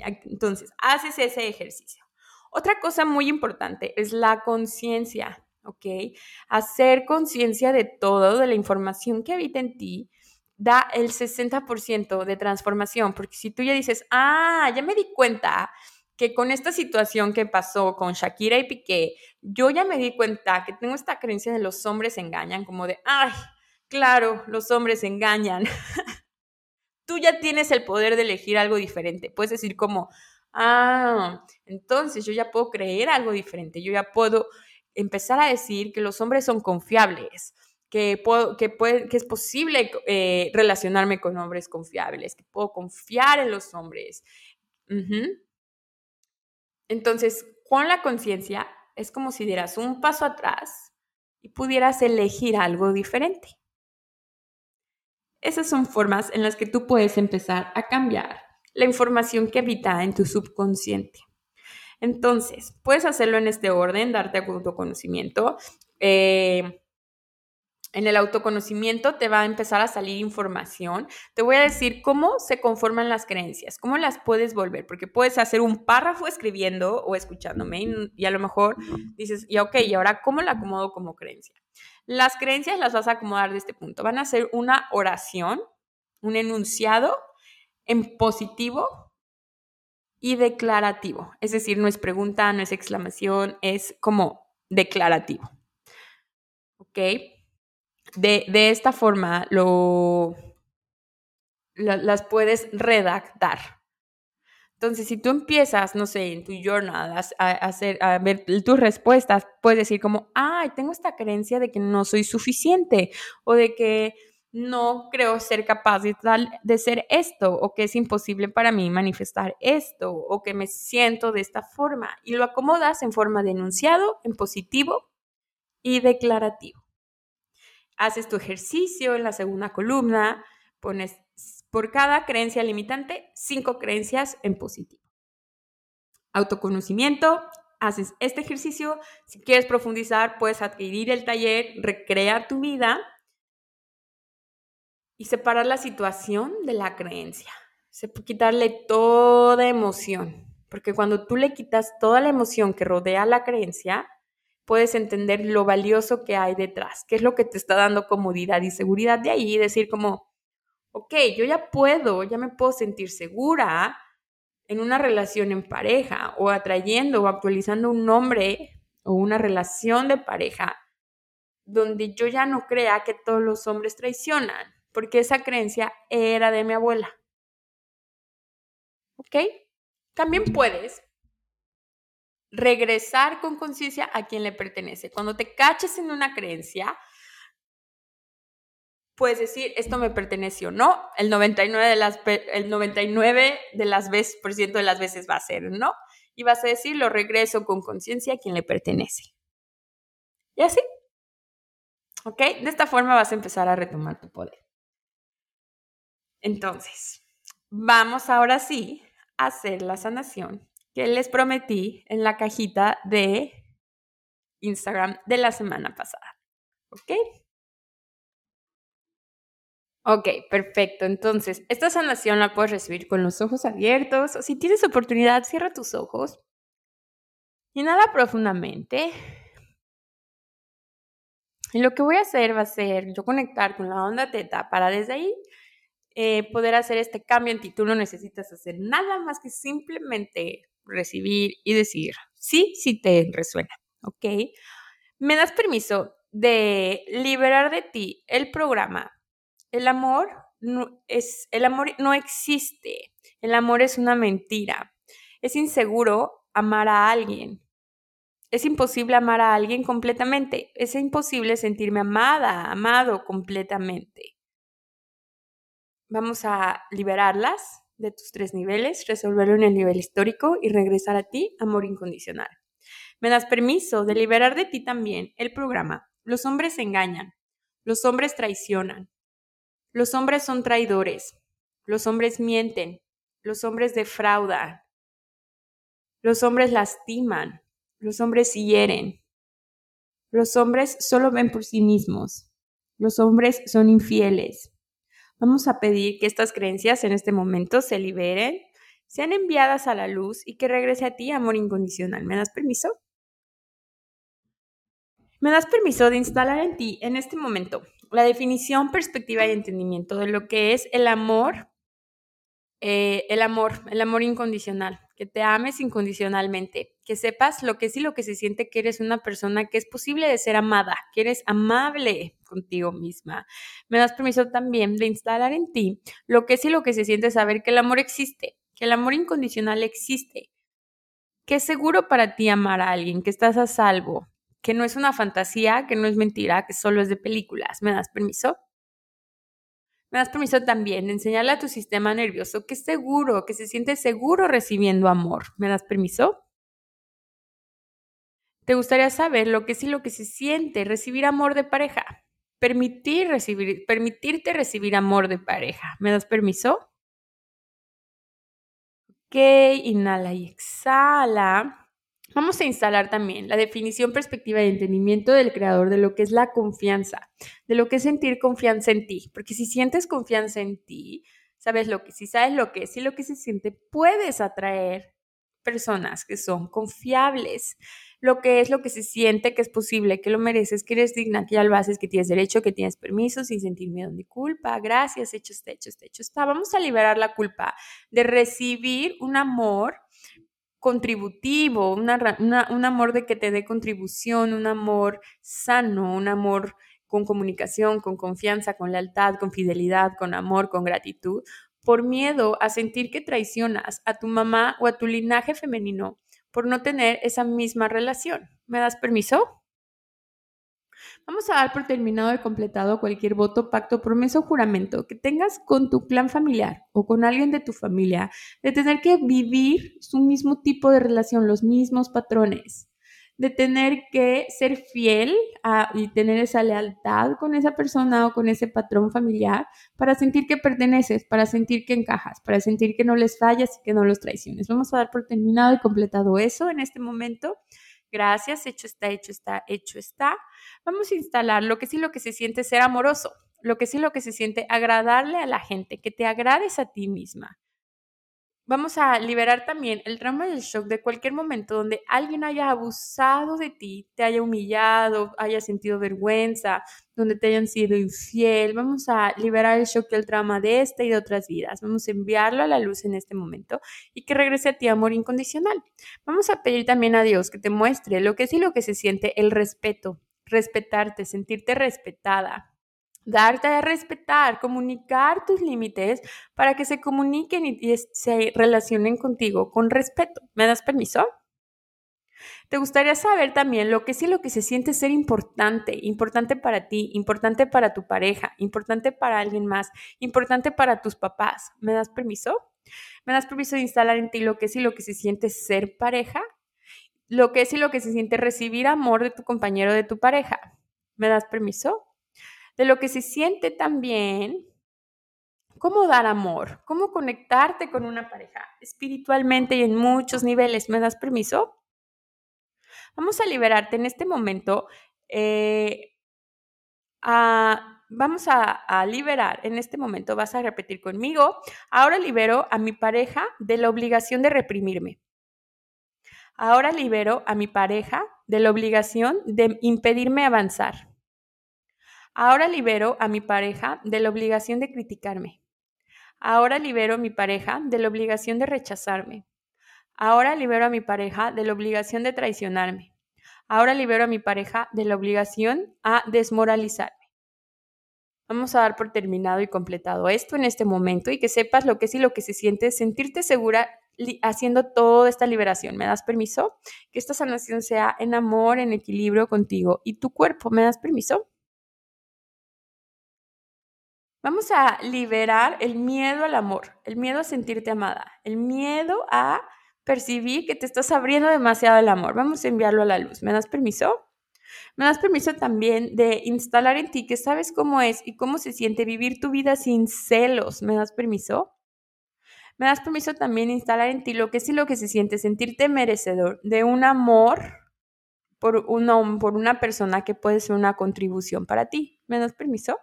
Entonces, haces ese ejercicio. Otra cosa muy importante es la conciencia. ¿Ok? Hacer conciencia de todo, de la información que habita en ti, da el 60% de transformación, porque si tú ya dices, ah, ya me di cuenta que con esta situación que pasó con Shakira y Piqué, yo ya me di cuenta que tengo esta creencia de los hombres engañan, como de, ay, claro, los hombres engañan. tú ya tienes el poder de elegir algo diferente. Puedes decir como, ah, entonces yo ya puedo creer algo diferente, yo ya puedo empezar a decir que los hombres son confiables, que, puedo, que, puede, que es posible eh, relacionarme con hombres confiables, que puedo confiar en los hombres. Entonces, con la conciencia es como si dieras un paso atrás y pudieras elegir algo diferente. Esas son formas en las que tú puedes empezar a cambiar la información que habita en tu subconsciente. Entonces, puedes hacerlo en este orden, darte autoconocimiento. Eh, en el autoconocimiento te va a empezar a salir información. Te voy a decir cómo se conforman las creencias, cómo las puedes volver, porque puedes hacer un párrafo escribiendo o escuchándome y, a lo mejor dices, ya ok, ¿y ahora cómo la acomodo como creencia? Las creencias las vas a acomodar de este punto. Van a ser una oración, un enunciado en positivo y declarativo. Es decir, no es pregunta, no es exclamación, es como declarativo. ¿Ok? De, esta forma lo, las puedes redactar. Entonces, si tú empiezas, no sé, en tu journal a, hacer, a ver tus respuestas, puedes decir como, ay, tengo esta creencia de que no soy suficiente o de que no creo ser capaz de, de ser esto o que es imposible para mí manifestar esto o que me siento de esta forma y lo acomodas en forma de enunciado, en positivo y declarativo. Haces tu ejercicio en la segunda columna, pones por cada creencia limitante cinco creencias en positivo. Autoconocimiento, haces este ejercicio. Si quieres profundizar, puedes adquirir el taller, recrear tu vida y separar la situación de la creencia. Quitarle toda emoción, porque cuando tú le quitas toda la emoción que rodea la creencia, puedes entender lo valioso que hay detrás, qué es lo que te está dando comodidad y seguridad de ahí decir como, ok, yo ya puedo, ya me puedo sentir segura en una relación en pareja o atrayendo o actualizando un nombre o una relación de pareja donde yo ya no crea que todos los hombres traicionan, porque esa creencia era de mi abuela. ¿Ok? También puedes regresar con conciencia a quien le pertenece. Cuando te caches en una creencia, puedes decir, esto me pertenece o no. El 99 de las, el 99 de las veces, por ciento de las veces va a ser no. Y vas a decir, lo regreso con conciencia a quien le pertenece. Y así. ¿Ok? De esta forma vas a empezar a retomar tu poder. Entonces, vamos ahora sí a hacer la sanación que les prometí en la cajita de Instagram de la semana pasada. ¿Ok? Ok, perfecto. Entonces, esta sanación la puedes recibir con los ojos abiertos o si tienes oportunidad, cierra tus ojos. Inhala profundamente. Y lo que voy a hacer va a ser yo conectar con la onda teta para desde ahí eh, poder hacer este cambio en ti. Tú no necesitas hacer nada más que simplemente recibir y decir sí, sí te resuena. ¿Ok? Me das permiso de liberar de ti el programa el amor es, el amor no existe. El amor es una mentira. Es inseguro amar a alguien. Es imposible amar a alguien completamente. Es imposible sentirme amada, amado completamente. Vamos a liberarlas de tus tres niveles, resolverlo en el nivel histórico y regresar a ti, amor incondicional. Me das permiso de liberar de ti también el programa. Los hombres engañan, los hombres traicionan, los hombres son traidores, los hombres mienten, los hombres defraudan, los hombres lastiman, los hombres hieren, los hombres solo ven por sí mismos, los hombres son infieles. Vamos a pedir que estas creencias en este momento se liberen, sean enviadas a la luz y que regrese a ti amor incondicional. ¿Me das permiso? Me das permiso de instalar en ti en este momento la definición, perspectiva y entendimiento de lo que es el amor, eh, el amor, el amor incondicional, que te ames incondicionalmente, que sepas lo que es y lo que se siente que eres una persona que es posible de ser amada, que eres amable contigo misma. Me das permiso también de instalar en ti lo que es y lo que se siente saber que el amor existe, que el amor incondicional existe, que es seguro para ti amar a alguien, que estás a salvo, que no es una fantasía, que no es mentira, que solo es de películas. ¿Me das permiso? Me das permiso también de enseñarle a tu sistema nervioso que es seguro, que se siente seguro recibiendo amor. ¿Me das permiso? ¿Te gustaría saber lo que es y lo que se siente recibir amor de pareja? Permitir recibir, permitirte recibir amor de pareja. ¿Me das permiso? Ok, inhala y exhala. Vamos a instalar también la definición, perspectiva y entendimiento del creador de lo que es la confianza, de lo que es sentir confianza en ti, porque si sientes confianza en ti, sabes lo que, si sabes lo que es y lo que se siente, puedes atraer personas que son confiables, lo que es lo que se siente que es posible, que lo mereces, que eres digna, que ya lo haces, que tienes derecho, que tienes permiso, sin sentir miedo ni culpa. Gracias, hecho está, hecho está, hecho está. Vamos a liberar la culpa de recibir un amor contributivo, un amor de que te dé contribución, un amor sano, un amor con comunicación, con confianza, con lealtad, con fidelidad, con amor, con gratitud, por miedo a sentir que traicionas a tu mamá o a tu linaje femenino por no tener esa misma relación. ¿Me das permiso? Vamos a dar por terminado y completado cualquier voto, pacto, promesa o juramento que tengas con tu clan familiar o con alguien de tu familia de tener que vivir su mismo tipo de relación, los mismos patrones. de tener que ser fiel y tener esa lealtad con esa persona o con ese patrón familiar para sentir que perteneces, para sentir que encajas, para sentir que no les fallas y que no los traiciones. Vamos a dar por terminado y completado eso en este momento. Gracias, hecho está, hecho está, hecho está. Vamos a instalar lo que sí lo que se siente ser amoroso, lo que sí lo que se siente agradarle a la gente, que te agrades a ti misma, Vamos a liberar también el trauma del shock de cualquier momento donde alguien haya abusado de ti, te haya humillado, haya sentido vergüenza, donde te hayan sido infiel. Vamos a liberar el shock y el trauma de esta y de otras vidas. Vamos a enviarlo a la luz en este momento y que regrese a ti amor incondicional. Vamos a pedir también a Dios que te muestre lo que es y lo que se siente el respeto, respetarte, sentirte respetada, darte a respetar, comunicar tus límites para que se comuniquen y, se relacionen contigo con respeto. ¿Me das permiso? ¿Te gustaría saber también lo que sí, lo que se siente ser importante, importante para ti, importante para tu pareja, importante para alguien más, importante para tus papás? ¿Me das permiso? ¿Me das permiso de instalar en ti lo que sí, lo que se siente ser pareja? Lo que sí, lo que se siente recibir amor de tu compañero, de tu pareja. ¿Me das permiso? de lo que se siente también cómo dar amor, cómo conectarte con una pareja espiritualmente y en muchos niveles. ¿Me das permiso? Vamos a liberarte en este momento. Eh, vamos a, a, liberar en este momento, vas a repetir conmigo, ahora libero a mi pareja de la obligación de reprimirme. Ahora libero a mi pareja de la obligación de impedirme avanzar. Ahora libero a mi pareja de la obligación de criticarme. Ahora libero a mi pareja de la obligación de rechazarme. Ahora libero a mi pareja de la obligación de traicionarme. Ahora libero a mi pareja de la obligación a desmoralizarme. Vamos a dar por terminado y completado esto en este momento y que sepas lo que es y lo que se siente sentirte segura haciendo toda esta liberación. ¿Me das permiso? Que esta sanación sea en amor, en equilibrio contigo y tu cuerpo. ¿Me das permiso? Vamos a liberar el miedo al amor, el miedo a sentirte amada, el miedo a percibir que te estás abriendo demasiado el amor. Vamos a enviarlo a la luz. ¿Me das permiso? Me das permiso también de instalar en ti que sabes cómo es y cómo se siente vivir tu vida sin celos. ¿Me das permiso? Me das permiso también instalar en ti lo que es y lo que se siente sentirte merecedor de un amor por una, por una persona que puede ser una contribución para ti. ¿Me das permiso?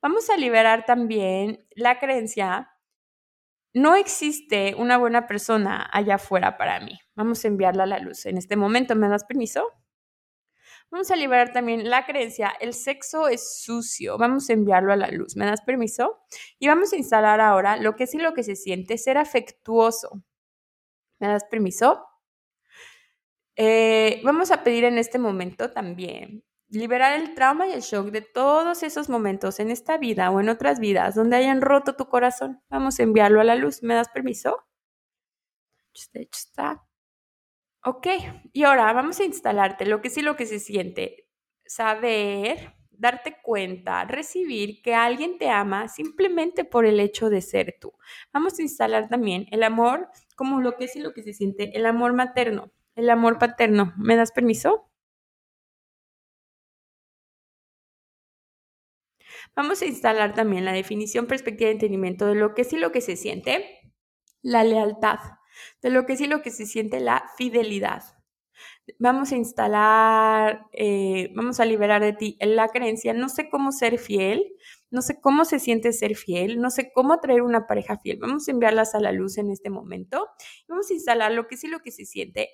Vamos a liberar también la creencia, no existe una buena persona allá afuera para mí. Vamos a enviarla a la luz. En este momento, ¿me das permiso? Vamos a liberar también la creencia, el sexo es sucio. Vamos a enviarlo a la luz. ¿Me das permiso? Y vamos a instalar ahora lo que es y lo que se siente ser afectuoso. ¿Me das permiso? Eh, vamos a pedir en este momento también liberar el trauma y el shock de todos esos momentos en esta vida o en otras vidas donde hayan roto tu corazón. Vamos a enviarlo a la luz. ¿Me das permiso? De está. Ok, y ahora vamos a instalarte lo que sí, lo que se siente. Saber, darte cuenta, recibir que alguien te ama simplemente por el hecho de ser tú. Vamos a instalar también el amor como lo que sí, lo que se siente, el amor materno, el amor paterno. ¿Me das permiso? Vamos a instalar también la definición, perspectiva de entendimiento de lo que sí lo que se siente, la lealtad, de lo que sí lo que se siente, la fidelidad. Vamos a instalar, eh, vamos a liberar de ti la creencia, no sé cómo ser fiel, no sé cómo se siente ser fiel, no sé cómo traer una pareja fiel. Vamos a enviarlas a la luz en este momento. Vamos a instalar lo que sí lo que se siente,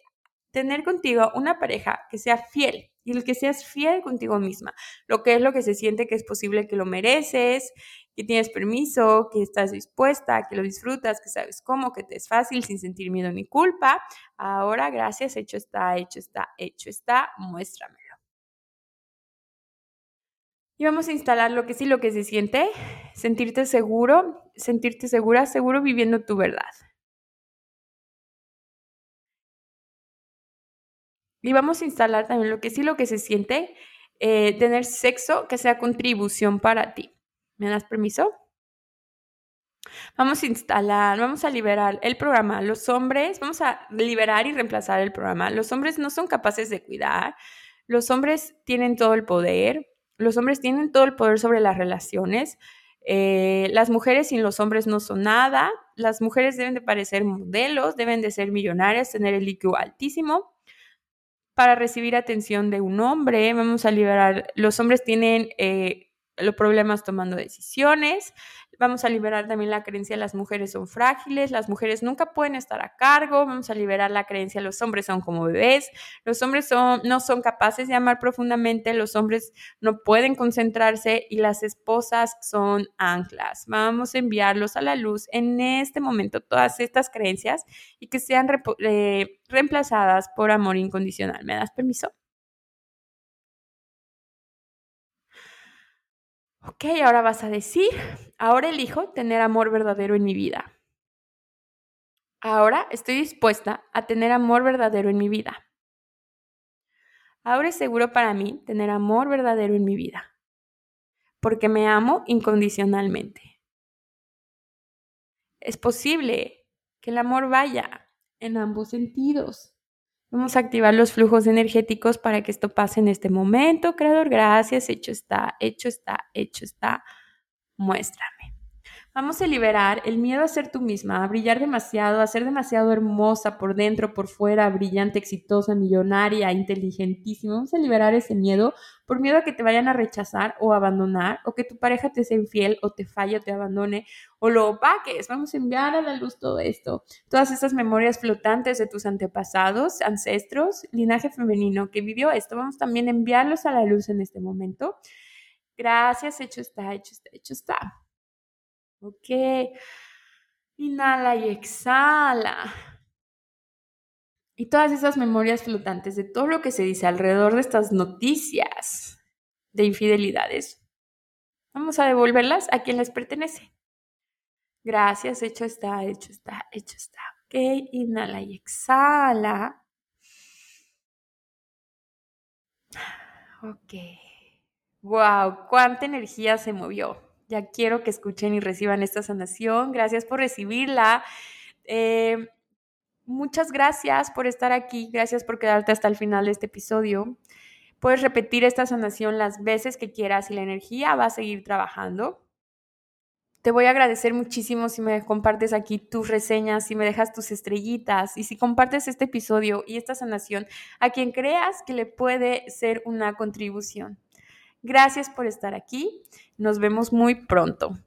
tener contigo una pareja que sea fiel y el que seas fiel contigo misma, lo que es lo que se siente que es posible que lo mereces, que tienes permiso, que estás dispuesta, que lo disfrutas, que sabes cómo, que te es fácil sin sentir miedo ni culpa. Ahora, gracias, hecho está, hecho está, hecho está, muéstramelo. Y vamos a instalar lo que sí, lo que se siente, sentirte seguro, sentirte segura, seguro viviendo tu verdad. Y vamos a instalar también lo que sí, lo que se siente, eh, tener sexo que sea contribución para ti. ¿Me das permiso? Vamos a instalar, vamos a liberar el programa. Los hombres, vamos a liberar y reemplazar el programa. Los hombres no son capaces de cuidar. Los hombres tienen todo el poder. Los hombres tienen todo el poder sobre las relaciones. Eh, las mujeres sin los hombres no son nada. Las mujeres deben de parecer modelos, deben de ser millonarias, tener el IQ altísimo para recibir atención de un hombre. Vamos a liberar, los hombres tienen eh, los problemas tomando decisiones. Vamos a liberar también la creencia las mujeres son frágiles, las mujeres nunca pueden estar a cargo. Vamos a liberar la creencia los hombres son como bebés, los hombres son, no son capaces de amar profundamente, los hombres no pueden concentrarse y las esposas son anclas. Vamos a enviarlos a la luz en este momento todas estas creencias y que sean eh, reemplazadas por amor incondicional. ¿Me das permiso? Ok, ahora vas a decir, ahora elijo tener amor verdadero en mi vida. Ahora estoy dispuesta a tener amor verdadero en mi vida. Ahora es seguro para mí tener amor verdadero en mi vida, porque me amo incondicionalmente. Es posible que el amor vaya en ambos sentidos. Vamos a activar los flujos energéticos para que esto pase en este momento. Creador, gracias. Hecho está, hecho está, hecho está. Muéstrame. Vamos a liberar el miedo a ser tú misma, a brillar demasiado, a ser demasiado hermosa por dentro, por fuera, brillante, exitosa, millonaria, inteligentísima. Vamos a liberar ese miedo por miedo a que te vayan a rechazar o abandonar, o que tu pareja te sea infiel o te falle o te abandone o lo opaques. Vamos a enviar a la luz todo esto. Todas esas memorias flotantes de tus antepasados, ancestros, linaje femenino que vivió esto. Vamos también a enviarlos a la luz en este momento. Gracias, hecho está, hecho está, hecho está. Ok. Inhala y exhala. Y todas esas memorias flotantes de todo lo que se dice alrededor de estas noticias de infidelidades, vamos a devolverlas a quien les pertenece. Gracias, hecho está, hecho está, hecho está. Ok, inhala y exhala. Ok. Wow, cuánta energía se movió. Ya quiero que escuchen y reciban esta sanación. Gracias por recibirla. Eh, muchas gracias por estar aquí. Gracias por quedarte hasta el final de este episodio. Puedes repetir esta sanación las veces que quieras y la energía va a seguir trabajando. Te voy a agradecer muchísimo si me compartes aquí tus reseñas, si me dejas tus estrellitas y si compartes este episodio y esta sanación a quien creas que le puede ser una contribución. Gracias por estar aquí. Nos vemos muy pronto.